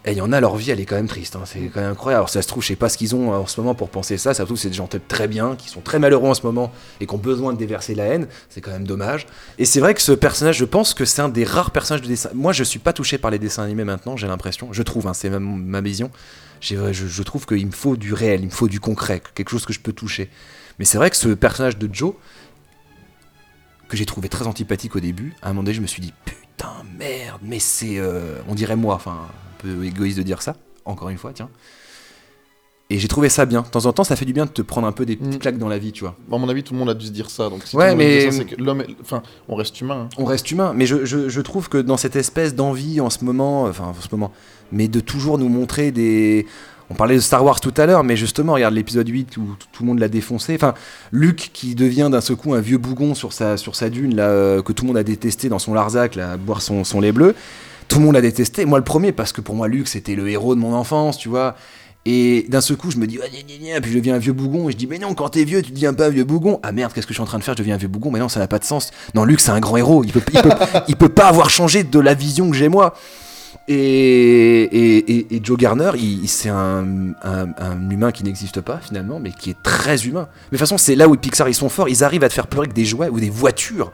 Et il y en a, leur vie, elle est quand même triste. hein, C'est quand même incroyable. Alors, ça se trouve, je sais pas ce qu'ils ont euh, en ce moment pour penser ça. Ça se trouve, c'est des gens peut-être très bien, qui sont très malheureux en ce moment et qui ont besoin de déverser la haine. C'est quand même dommage. Et c'est vrai que ce personnage, je pense que c'est un des rares personnages de dessin. Moi, je suis pas touché par les dessins animés maintenant, j'ai l'impression. Je trouve, hein, c'est ma, ma vision. J'ai- Je, je trouve qu'il me faut du réel, il me faut du concret, quelque chose que je peux toucher. Mais c'est vrai que ce personnage de Joe, que j'ai trouvé très antipathique au début, à un moment donné, je me suis dit putain, merde, mais c'est. euh, on dirait moi, enfin, un peu égoïste de dire ça, encore une fois, tiens. Et j'ai trouvé ça bien. De temps en temps, ça fait du bien de te prendre un peu des petites Mm. claques dans la vie, tu vois. À mon avis, tout le monde a dû se dire ça. Donc, si Ouais, mais- l'homme. Enfin, on reste humain. hein. on reste humain. Mais je, je- je trouve que dans cette espèce d'envie en ce moment, enfin en ce moment, mais de toujours nous montrer des. On parlait de Star Wars tout à l'heure, mais justement, regarde l'épisode 8 où tout le monde l'a défoncé. Enfin, Luke qui devient d'un seul coup un vieux bougon sur sa, sur sa dune, là, euh, que tout le monde a détesté dans son Larzac, là, boire son, son lait bleu. Tout le monde l'a détesté. Moi, le premier, parce que pour moi, Luke, c'était le héros de mon enfance, tu vois. Et d'un seul coup, je me dis, ah, gna, gna, puis je deviens un vieux bougon, et je dis, mais non, quand t'es vieux, tu deviens pas un vieux bougon. Ah merde, qu'est-ce que je suis en train de faire? Je deviens un vieux bougon, mais non, ça n'a pas de sens. Non, Luke, c'est un grand héros, il peut, il peut pas avoir changé de la vision que j'ai moi. Et, Joe Garner, c'est un, humain qui n'existe pas finalement, mais qui est très humain. Mais de toute façon, c'est là où Pixar ils sont forts. Ils arrivent à te faire pleurer avec des jouets ou des voitures.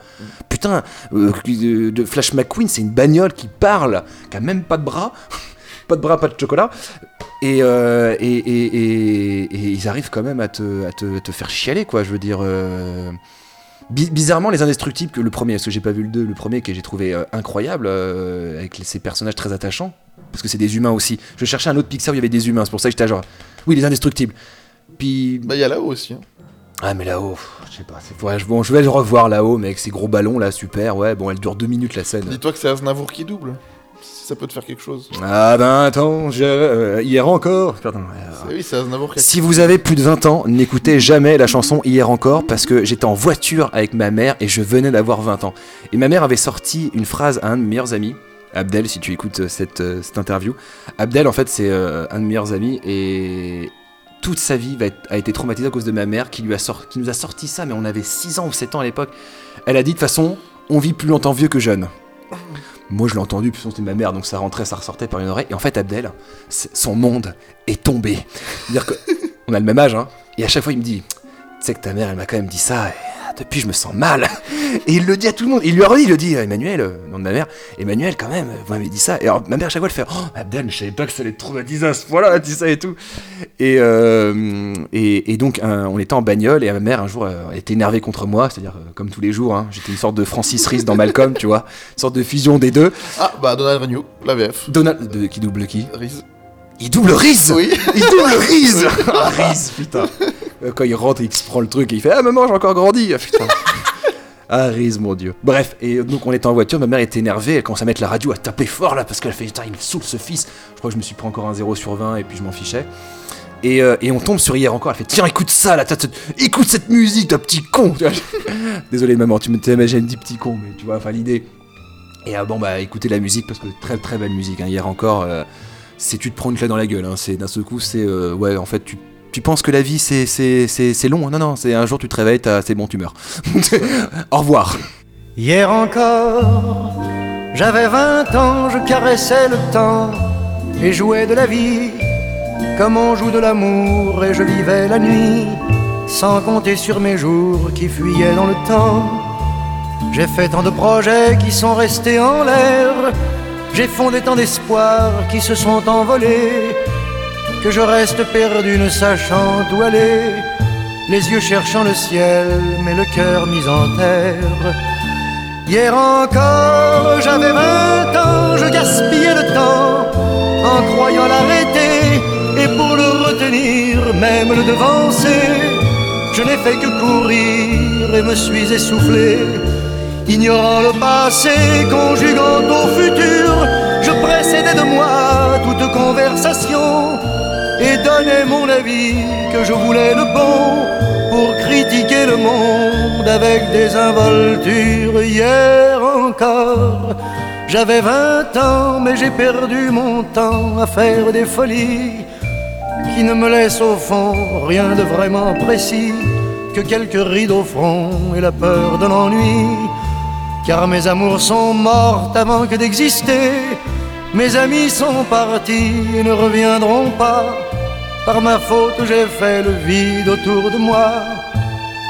Putain, euh, de, Flash McQueen, c'est une bagnole qui parle, qui a même pas de bras, pas de bras, pas de chocolat. Et, euh, ils arrivent quand même à te faire chialer, quoi. Je veux dire. euh, bi- Bizarrement, les indestructibles, que le premier, parce que j'ai pas vu le 2, le premier que j'ai trouvé euh, incroyable, euh, avec ces personnages très attachants, parce que c'est des humains aussi. Je cherchais un autre Pixar où il y avait des humains, c'est pour ça que j'étais genre, oui, les indestructibles. puis. Bah, il y a là-haut aussi. hein. Ah, mais là-haut, je sais pas. c'est- ouais, bon, je vais le revoir là-haut, mais avec ces gros ballons là, super. Ouais, bon, elle dure deux minutes la scène. Dis-toi que c'est Aznavour qui double. Si ça peut te faire quelque chose. Ah ben attends, je- euh, hier encore. Pardon, euh, C'est- Oui, c'est Aznavour qui a Si vous avez plus de 20 ans, n'écoutez jamais la chanson Hier encore parce que j'étais en voiture avec ma mère et je venais d'avoir 20 ans. Et ma mère avait sorti une phrase à un de mes meilleurs amis, Abdel, si tu écoutes euh, cette, euh, cette interview. Abdel, en fait, c'est euh, un de mes meilleurs amis et toute sa vie va être- a été traumatisée à cause de ma mère qui, lui a sor- qui nous a sorti ça, mais on avait 6 ans ou 7 ans à l'époque. Elle a dit de toute façon, on vit plus longtemps vieux que jeune. Moi, je l'ai entendu, puis c'était ma mère, donc ça rentrait, ça ressortait par une oreille. Et en fait, Abdel, son monde est tombé. C'est-à-dire que on a le même âge, hein. Et à chaque fois, il me dit, tu sais que ta mère, elle m'a quand même dit ça. Depuis, je me sens mal. Et il le dit à tout le monde. Il lui a redit, il le dit à Emmanuel, euh, nom de ma mère. Emmanuel, quand même, vous m'avez dit ça. Et alors, ma mère, à chaque fois, elle fait, oh, Abdel, je savais pas que ça allait te traumatiser à ce point-là, elle dit ça et tout. Et, euh, et, et donc, un- on était en bagnole et ma mère, un jour, euh, elle était énervée contre moi. C'est-à-dire, euh, comme tous les jours, hein, j'étais une sorte de Francis Rhys dans Malcolm, tu vois. Une sorte de fusion des deux. Ah, bah Donald Renew, la VF. Donald, de- qui double qui? Riz. Il double Riz Oui. Il double Riz Ah, Riz, putain Euh, Quand il rentre, il se prend le truc et il fait Ah, maman, j'ai encore grandi Ah, putain Ah, Riz, mon dieu. Bref, et donc on était en voiture, ma mère était énervée, elle commence à mettre la radio, à taper fort là, parce qu'elle fait Putain, il me saoule ce fils. Je crois que je me suis pris encore un 0 sur 20 et puis je m'en fichais. Et, euh, et on tombe sur hier encore, elle fait Tiens, écoute ça là, écoute cette musique, toi petit con Désolé, maman, tu me t'imagines, dit petit con, mais tu vois, enfin l'idée. Et ah, bon, bah écoutez la musique, parce que très très belle musique, hein. hier encore. euh, c'est tu te prends une clé dans la gueule. Hein. C'est d'un seul coup, c'est euh, ouais, en fait, tu, tu penses que la vie c'est long. Non non, c'est un jour tu te réveilles, c'est bon, tu meurs. Au revoir. Hier encore, j'avais 20 ans, je caressais le temps et jouais de la vie comme on joue de l'amour et je vivais la nuit sans compter sur mes jours qui fuyaient dans le temps. J'ai fait tant de projets qui sont restés en l'air, j'ai fondé tant d'espoirs qui se sont envolés que je reste perdu ne sachant où aller, les yeux cherchant le ciel mais le cœur mis en terre. Hier encore, j'avais 20 ans, je gaspillais le temps en croyant l'arrêter et pour le retenir, même le devancer. Je n'ai fait que courir et me suis essoufflé, ignorant le passé, conjuguant au futur. Je précédais de moi toute conversation et donnais mon avis que je voulais le bon pour critiquer le monde avec des involtures. Hier encore, j'avais 20 ans, mais j'ai perdu mon temps à faire des folies qui ne me laissent au fond rien de vraiment précis que quelques rides au front et la peur de l'ennui. Car mes amours sont mortes avant que d'exister. Mes amis sont partis et ne reviendront pas. Par ma faute, j'ai fait le vide autour de moi.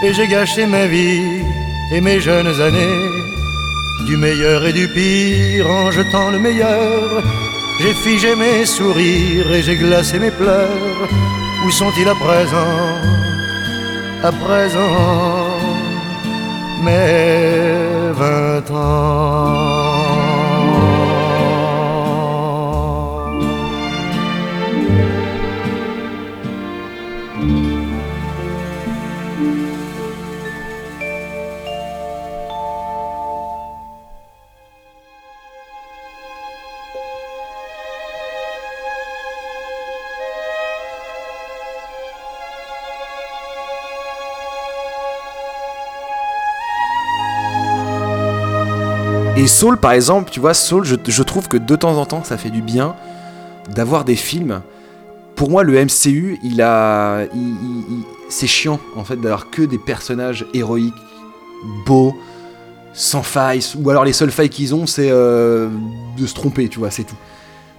Et j'ai gâché ma vie et mes jeunes années. Du meilleur et du pire en jetant le meilleur. J'ai figé mes sourires et j'ai glacé mes pleurs. Où sont-ils à présent? À présent, mes vingt ans. Et Soul, par exemple, tu vois, Soul, je, trouve que de temps en temps, ça fait du bien d'avoir des films. Pour moi, le MCU, il a, il- c'est chiant en fait d'avoir que des personnages héroïques, beaux, sans failles, ou alors les seules failles qu'ils ont, c'est euh, de se tromper, tu vois, c'est tout.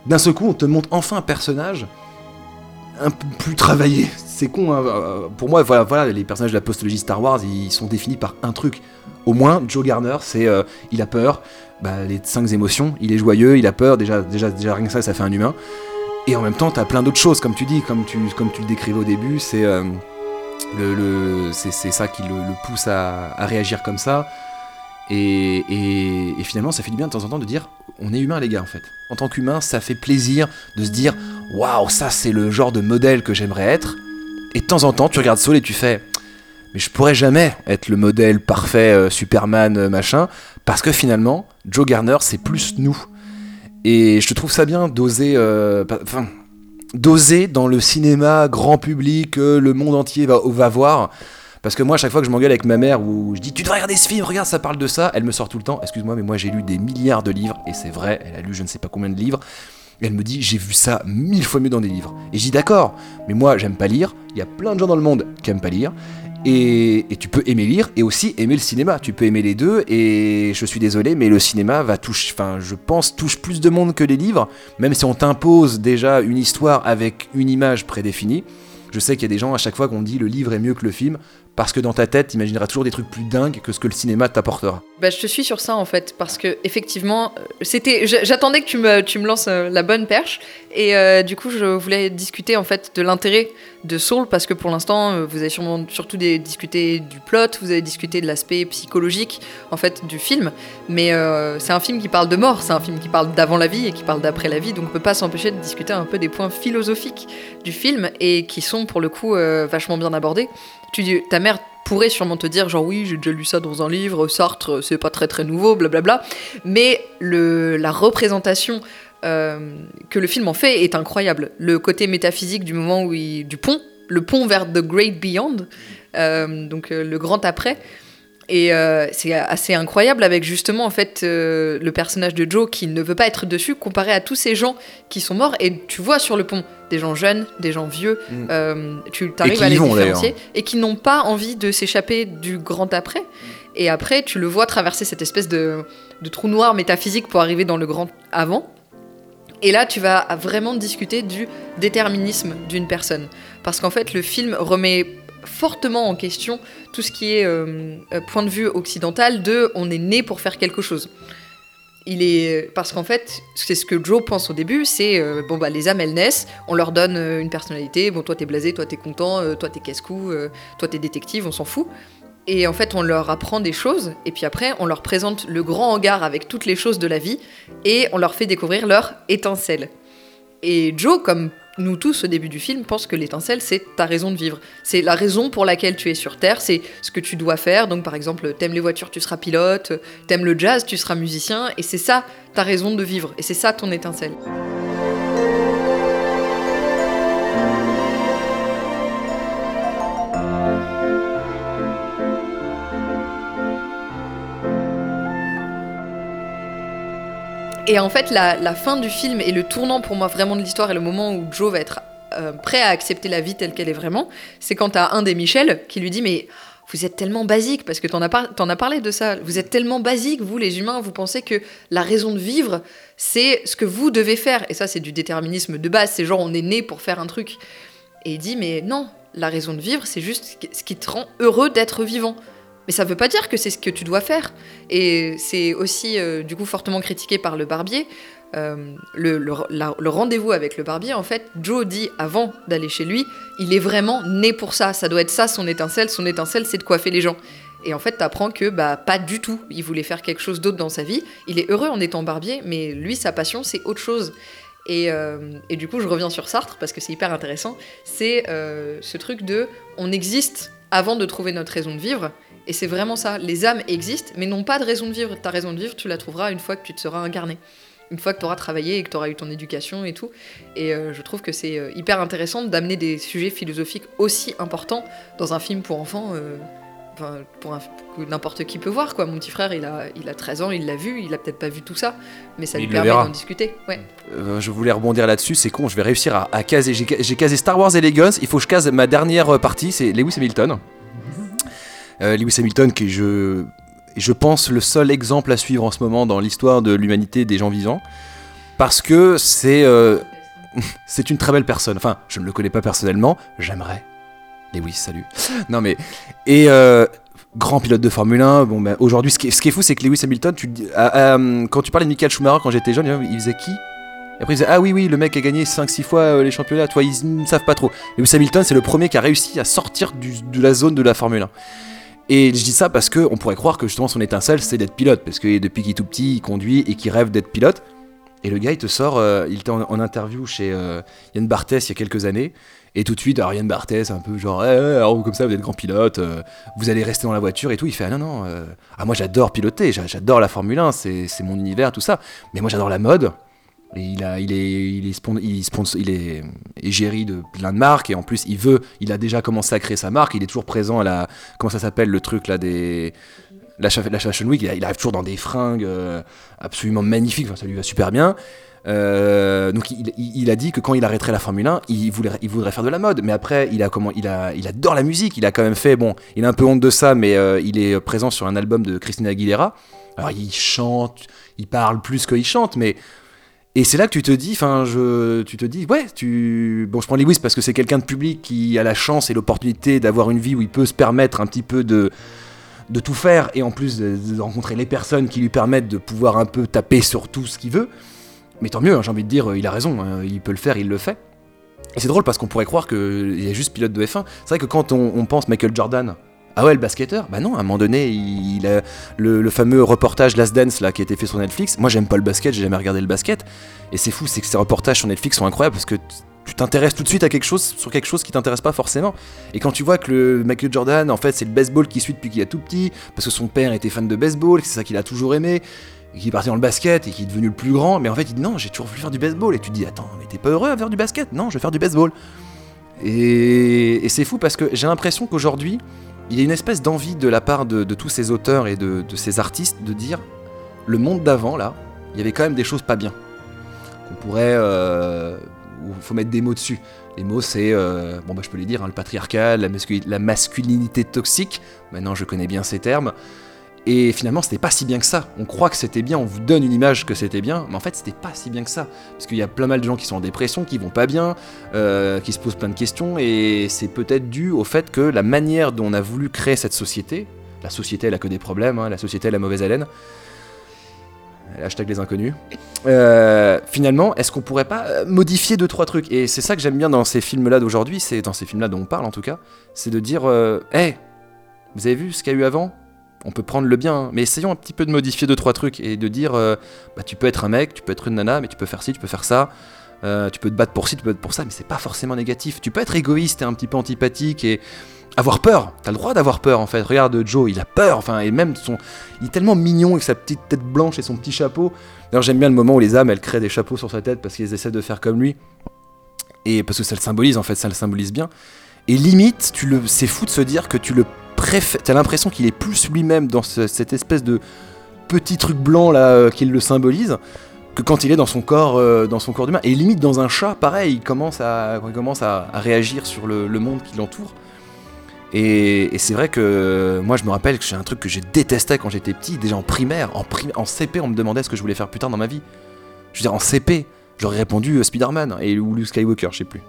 D'un seul coup, on te montre enfin un personnage un peu plus travaillé. C'est con, hein, euh, pour moi, voilà, voilà, les personnages de la postologie Star Wars, ils sont définis par un truc. Au moins, Joe Garner, c'est euh, il a peur, bah, les cinq émotions, il est joyeux, il a peur, déjà, déjà, déjà rien que ça, ça fait un humain. Et en même temps, t'as plein d'autres choses, comme tu dis, comme tu, comme le décrivais au début, c'est euh, ça qui le, pousse à, réagir comme ça. Et finalement, ça fait du bien de temps en temps de dire on est humain, les gars, en fait. En tant qu'humain, ça fait plaisir de se dire waouh, ça, c'est le genre de modèle que j'aimerais être. et de temps en temps, tu regardes Saul et tu fais. Mais je pourrais jamais être le modèle parfait euh, Superman euh, machin, parce que finalement, Joe Garner, c'est plus nous. Et je trouve ça bien d'oser. euh, Enfin. d'oser dans le cinéma grand public, euh, le monde entier va, va voir. Parce que moi, à chaque fois que je m'engueule avec ma mère ou je dis tu devrais regarder ce film, regarde, ça parle de ça, elle me sort tout le temps. Excuse-moi, mais moi j'ai lu des milliards de livres et c'est vrai, elle a lu je ne sais pas combien de livres. Et elle me dit j'ai vu ça mille fois mieux dans des livres. Et je dis d'accord, mais moi j'aime pas lire. Il y a plein de gens dans le monde qui aiment pas lire. Et, tu peux aimer lire et aussi aimer le cinéma. Tu peux aimer les deux. Et je suis désolé, mais le cinéma va toucher, enfin, je pense, touche plus de monde que les livres. Même si on t'impose déjà une histoire avec une image prédéfinie. Je sais qu'il y a des gens à chaque fois qu'on dit le livre est mieux que le film. Parce que dans ta tête, t'imagineras toujours des trucs plus dingues que ce que le cinéma t'apportera. Bah, je te suis sur ça en fait, parce que effectivement, euh, c'était, j'attendais que tu me, tu me lances euh, la bonne perche, et euh, du coup, je voulais discuter en fait de l'intérêt de Soul, parce que pour l'instant, vous avez sûrement surtout discuté du plot, vous avez discuté de l'aspect psychologique en fait du film, mais c'est un film qui parle de mort, c'est un film qui parle d'avant la vie et qui parle d'après la vie, donc on peut pas s'empêcher de discuter un peu des points philosophiques du film et qui sont pour le coup vachement bien abordés. Tu ta mère pourrait sûrement te dire genre oui j'ai déjà lu ça dans un livre Sartre c'est pas très très nouveau blablabla. Mais le, la représentation euh, que le film en fait est incroyable. Le côté métaphysique du moment où il, du pont le pont vers the great beyond euh, donc euh, le grand après et euh, c'est assez incroyable avec justement en fait euh, le personnage de Joe qui ne veut pas être dessus comparé à tous ces gens qui sont morts et tu vois sur le pont des gens jeunes, des gens vieux, Mm. euh, tu arrives à les vont, différencier et qui n'ont pas envie de s'échapper du grand après. Et après, tu le vois traverser cette espèce de, de trou noir métaphysique pour arriver dans le grand avant. Et là, tu vas vraiment discuter du déterminisme d'une personne. Parce qu'en fait, le film remet fortement en question tout ce qui est euh, euh, point de vue occidental de on est né pour faire quelque chose. Il est parce qu'en fait, c'est ce que Joe pense au début, c'est euh, bon bah les âmes elles naissent, on leur donne une personnalité, bon toi t'es blasé, toi t'es content, toi t'es casse-cou, toi t'es détective, on s'en fout. Et en fait, on leur apprend des choses, et puis après, on leur présente le grand hangar avec toutes les choses de la vie, et on leur fait découvrir leur étincelle. Et Joe, comme nous tous au début du film, pense que l'étincelle, c'est ta raison de vivre. C'est la raison pour laquelle tu es sur Terre, c'est ce que tu dois faire. Donc, par exemple, t'aimes les voitures, tu seras pilote, t'aimes le jazz, tu seras musicien, et c'est ça ta raison de vivre, et c'est ça ton étincelle. Et en fait, la, fin du film et le tournant pour moi vraiment de l'histoire et le moment où Joe va être euh, prêt à accepter la vie telle qu'elle est vraiment, c'est quand t'as un des Michel qui lui dit mais vous êtes tellement basique parce que t'en as, t'en as parlé de ça. Vous êtes tellement basique, vous les humains, vous pensez que la raison de vivre, c'est ce que vous devez faire. Et ça, c'est du déterminisme de base. C'est genre on est né pour faire un truc. Et il dit mais non, la raison de vivre, c'est juste ce qui te rend heureux d'être vivant. Mais ça veut pas dire que c'est ce que tu dois faire. Et c'est aussi euh, du coup fortement critiqué par le barbier. Euh, le, rendez-vous avec le barbier, en fait, Joe dit avant d'aller chez lui, il est vraiment né pour ça. Ça doit être ça son étincelle. Son étincelle, c'est de coiffer les gens. Et en fait, t'apprends que bah pas du tout. Il voulait faire quelque chose d'autre dans sa vie. Il est heureux en étant barbier, mais lui, sa passion, c'est autre chose. Et, euh, et du coup, je reviens sur Sartre parce que c'est hyper intéressant. C'est ce truc de on existe avant de trouver notre raison de vivre. Et c'est vraiment ça. Les âmes existent, mais n'ont pas de raison de vivre. Ta raison de vivre, tu la trouveras une fois que tu te seras incarné. Une fois que tu auras travaillé et que tu auras eu ton éducation et tout. Et euh, je trouve que c'est euh, hyper intéressant d'amener des sujets philosophiques aussi importants dans un film pour enfants. euh, Enfin, pour un- que n'importe qui peut voir quoi. Mon petit frère, il a, il a 13 ans, il l'a vu, il a peut-être pas vu tout ça, mais ça Mais lui permet d'en discuter. Ouais. Euh, je voulais rebondir là-dessus, c'est con, je vais réussir à, à caser. J'ai ca- j'ai casé Star Wars et les Guns, il faut que je case ma dernière partie, c'est Lewis Hamilton. Euh, Lewis Hamilton, qui est, je, je pense, le seul exemple à suivre en ce moment dans l'histoire de l'humanité des gens vivants. Parce que c'est euh, c'est une très belle personne. Enfin, je ne le connais pas personnellement, j'aimerais. Lewis, salut. Non mais. Et. euh, Grand pilote de Formule 1. Bon, ben, aujourd'hui, ce qui, est, ce qui est fou, c'est que Lewis Hamilton, tu, ah, ah, quand tu parlais de Michael Schumacher quand j'étais jeune, il faisait qui? Et après, ils disaient, ah oui, oui, le mec a gagné 5-6 fois les championnats, toi, ils ne savent pas trop. Lewis Hamilton, c'est le premier qui a réussi à sortir de la zone de la Formule 1. Et je dis ça parce qu'on pourrait croire que justement son étincelle, c'est d'être pilote, parce que depuis qu'il est tout petit, il conduit et qu'il rêve d'être pilote. Et le gars, il te sort, euh, il était en, interview chez euh, Yann Barthès il y a quelques années. Et tout de suite, alors Yann Barthès, un peu genre, Eh, eh, alors, comme ça, vous êtes grand pilote, euh, vous allez rester dans la voiture et tout. Il fait, ah non, non, ah, moi j'adore piloter, j'a- j'adore la Formule 1, c'est c'est mon univers, tout ça. Mais moi j'adore la mode. Il, est, il il, est égérie de plein de marques et en plus il veut, il a déjà commencé à créer sa marque. Il est toujours présent à la, comment ça s'appelle le truc là des, la, la Fashion Week. Il, arrive toujours dans des fringues euh, absolument magnifiques. Ça lui va super bien. Euh, donc il, a dit que quand il arrêterait la Formule 1, il, voulait, il voudrait faire de la mode. Mais après, il, a comment, il adore la musique. Il a quand même fait, bon, il a un peu honte de ça, mais euh, il est présent sur un album de Christina Aguilera. Alors il chante, il parle plus qu'il chante, mais et c'est là que tu te dis, enfin, je, tu te dis, ouais, tu, bon, je prends Lewis parce que c'est quelqu'un de public qui a la chance et l'opportunité d'avoir une vie où il peut se permettre un petit peu de tout faire et en plus de, rencontrer les personnes qui lui permettent de pouvoir un peu taper sur tout ce qu'il veut. Mais tant mieux, hein, j'ai envie de dire, il a raison, hein, il peut le faire, il le fait. Et c'est drôle parce qu'on pourrait croire qu'il est juste pilote de F1. C'est vrai que quand on pense Michael Jordan, ah ouais, le basketteur Bah non, à un moment donné, il, a le, fameux reportage Last Dance là, qui a été fait sur Netflix. Moi, j'aime pas le basket, j'ai jamais regardé le basket. Et c'est fou, c'est que ces reportages sur Netflix sont incroyables parce que tu t'intéresses tout de suite à quelque chose sur quelque chose qui t'intéresse pas forcément. Et quand tu vois que le Michael Jordan, en fait, c'est le baseball qui suit depuis qu'il est tout petit, parce que son père était fan de baseball, c'est ça qu'il a toujours aimé, et qu'il est parti dans le basket et qu'il est devenu le plus grand. Mais en fait, il dit non, j'ai toujours voulu faire du baseball. Et tu te dis, attends, mais t'es pas heureux à faire du basket? Non, je vais faire du baseball. Et, et c'est fou parce que j'ai l'impression qu'aujourd'hui, il y a une espèce d'envie de la part de, tous ces auteurs et de, ces artistes de dire le monde d'avant, là, il y avait quand même des choses pas bien. Qu'on pourrait. Euh, il faut mettre des mots dessus. Les mots, c'est. euh, bon, bah, je peux les dire, hein, le patriarcat, la masculinité toxique. Maintenant, je connais bien ces termes. Et finalement, c'était pas si bien que ça. On croit que c'était bien, on vous donne une image que c'était bien, mais en fait, c'était pas si bien que ça. Parce qu'il y a plein mal de gens qui sont en dépression, qui vont pas bien, euh, qui se posent plein de questions, et c'est peut-être dû au fait que la manière dont on a voulu créer cette société, la société, elle a que des problèmes, hein, la société, elle a mauvaise haleine. Hashtag les inconnus. Euh, finalement, est-ce qu'on pourrait pas euh, modifier deux trois trucs? Et c'est ça que j'aime bien dans ces films-là d'aujourd'hui, c'est dans ces films-là dont on parle en tout cas, c'est de dire, euh, hey, vous avez vu ce qu'il y a eu avant? On peut prendre le bien, hein, mais essayons un petit peu de modifier deux trois trucs et de dire, euh, bah tu peux être un mec, tu peux être une nana, mais tu peux faire ci, tu peux faire ça. Euh, tu peux te battre pour ci, tu peux te battre pour ça, mais c'est pas forcément négatif. Tu peux être égoïste et un petit peu antipathique et avoir peur. T'as le droit d'avoir peur en fait. Regarde Joe, il a peur. Enfin, et même son, il est tellement mignon avec sa petite tête blanche et son petit chapeau. D'ailleurs, j'aime bien le moment où les âmes elles créent des chapeaux sur sa tête parce qu'ils essaient de faire comme lui. Et parce que ça le symbolise en fait, ça le symbolise bien. Et limite, tu le, c'est fou de se dire que tu le T'as l'impression qu'il est plus lui-même dans ce- cette espèce de petit truc blanc là euh, qui le symbolise que quand il est dans son corps, euh, dans son corps d'humain. Et limite dans un chat, pareil, il commence à, réagir sur le, monde qui l'entoure. Et, c'est vrai que moi je me rappelle que c'est un truc que j'ai détesté quand j'étais petit, déjà en primaire, en, prim- en CP on me demandait ce que je voulais faire plus tard dans ma vie. Je veux dire en CP, j'aurais répondu euh, Spider-Man et ou Luke Skywalker, je sais plus.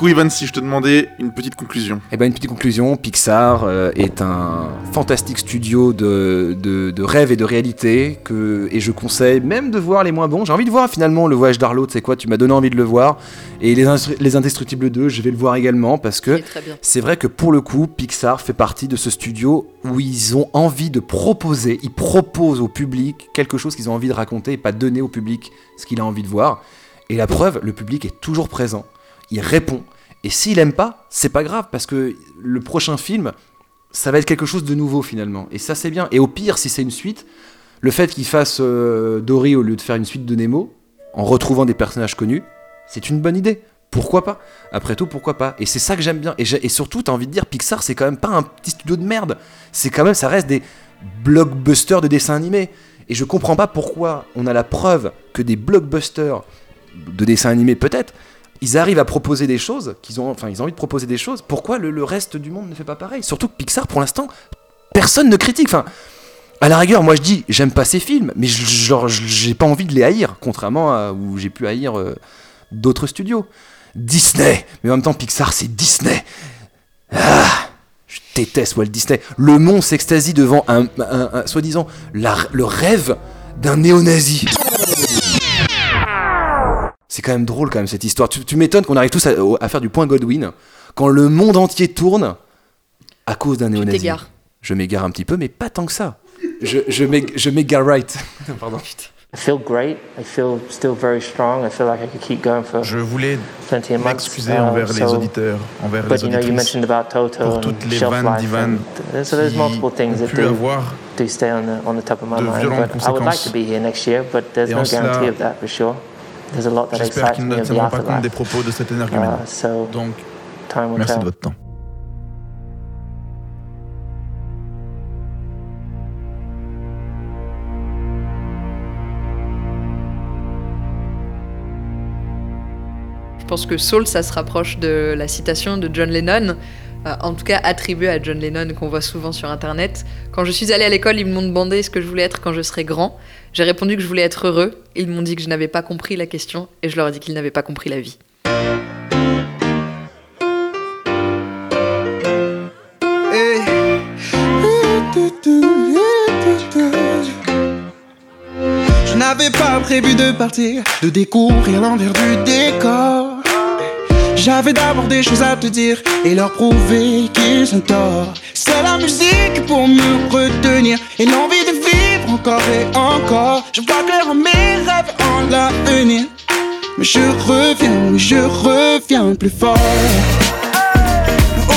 Coup, Ivan, si je te demandais une petite conclusion. Et ben une petite conclusion, Pixar euh, est un fantastique studio de, de, de rêve et de réalité que, et je conseille même de voir les moins bons. J'ai envie de voir finalement le voyage d'Arlo, tu sais quoi, tu m'as donné envie de le voir. Et les, les Indestructibles 2, je vais le voir également parce que c'est vrai que pour le coup, Pixar fait partie de ce studio où ils ont envie de proposer, ils proposent au public quelque chose qu'ils ont envie de raconter et pas donner au public ce qu'il a envie de voir. Et la preuve, le public est toujours présent, il répond. Et s'il aime pas, c'est pas grave parce que le prochain film, ça va être quelque chose de nouveau finalement. Et ça c'est bien. Et au pire, si c'est une suite, le fait qu'il fasse euh, Dory au lieu de faire une suite de Nemo, en retrouvant des personnages connus, c'est une bonne idée. Pourquoi pas? Après tout, pourquoi pas? Et c'est ça que j'aime bien. Et, et surtout, t'as envie de dire, Pixar, c'est quand même pas un petit studio de merde. C'est quand même, ça reste des blockbusters de dessins animés. Et je comprends pas pourquoi on a la preuve que des blockbusters de dessins animés, peut-être, ils arrivent à proposer des choses, qu'ils ont, enfin, ils ont envie de proposer des choses. Pourquoi le, reste du monde ne fait pas pareil? Surtout que Pixar, pour l'instant, personne ne critique. Enfin, à la rigueur, moi je dis, j'aime pas ces films, mais genre, j'ai pas envie de les haïr, contrairement à où j'ai pu haïr euh, d'autres studios. Disney. Mais en même temps, Pixar, c'est Disney. Ah, je déteste Walt Disney. Le monde s'extasie devant un, un- soi-disant le rêve d'un néo-nazi. C'est quand même drôle quand même cette histoire. Tu, tu m'étonnes qu'on arrive tous à, à faire du point Godwin quand le monde entier tourne à cause d'un néo-nazi. t'égares. Je m'égare un petit peu, mais pas tant que ça. Je, je m'ég- je m'égare right. Pardon. I feel great. I feel still very strong. I feel like I could keep going for Je voulais m'excuser Uh, envers les auditeurs, envers But les you know, you auditrices mentioned about Toto pour toutes les vannes life, d'Ivan and so there's qui multiple things ont that pu do, avoir do stay on the, on the top of my de mind. violentes But I would like conséquences. to be here next year, but there's Et en cela, J'espère me ne of the tiendront pas compte des propos de cet énergumène. So Donc, merci de votre temps. Je pense que Soul, ça se rapproche de la citation de John Lennon, euh, en tout cas attribuée à John Lennon, qu'on voit souvent sur Internet. Quand je suis allée à l'école, ils m'ont demandé ce que je voulais être quand je serais grand. J'ai répondu que je voulais être heureux. Ils m'ont dit que je n'avais pas compris la question, et je leur ai dit qu'ils n'avaient pas compris la vie. Je n'avais pas prévu de partir, de découvrir l'envers du décor. J'avais d'abord des choses à te dire et leur prouver qu'ils ont tort. C'est la musique pour me retenir et l'envie encore et encore. Je vois clair mes rêves en l'avenir. Mais je reviens, je reviens plus fort.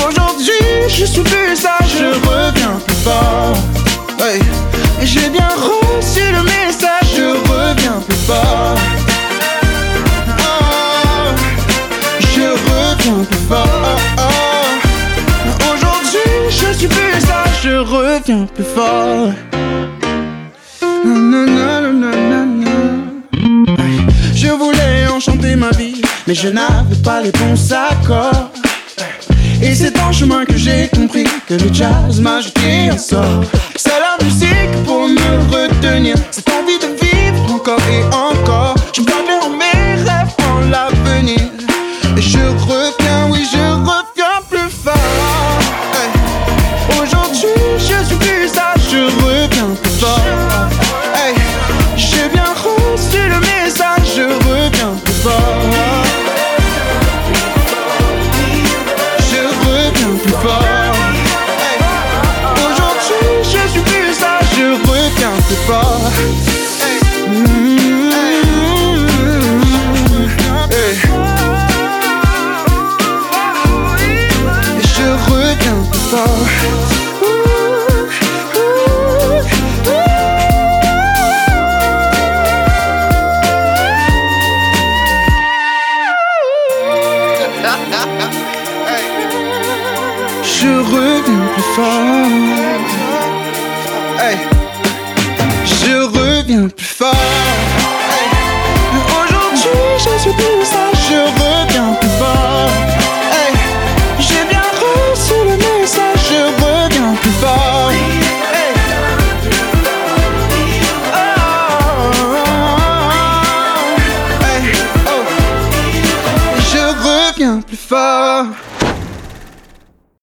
Aujourd'hui, je suis plus sage, je reviens plus fort. Et j'ai bien reçu le message, je reviens plus fort. Oh, je reviens plus fort. Aujourd'hui, je suis plus sage, je reviens plus fort. Je voulais enchanter ma vie, mais je n'avais pas les bons accords. Et c'est en chemin que j'ai compris que le jazz m'a jeté un sort. C'est la musique pour me retenir, cette envie de vivre encore et encore. Je me en mes rêves, en l'avenir. Et je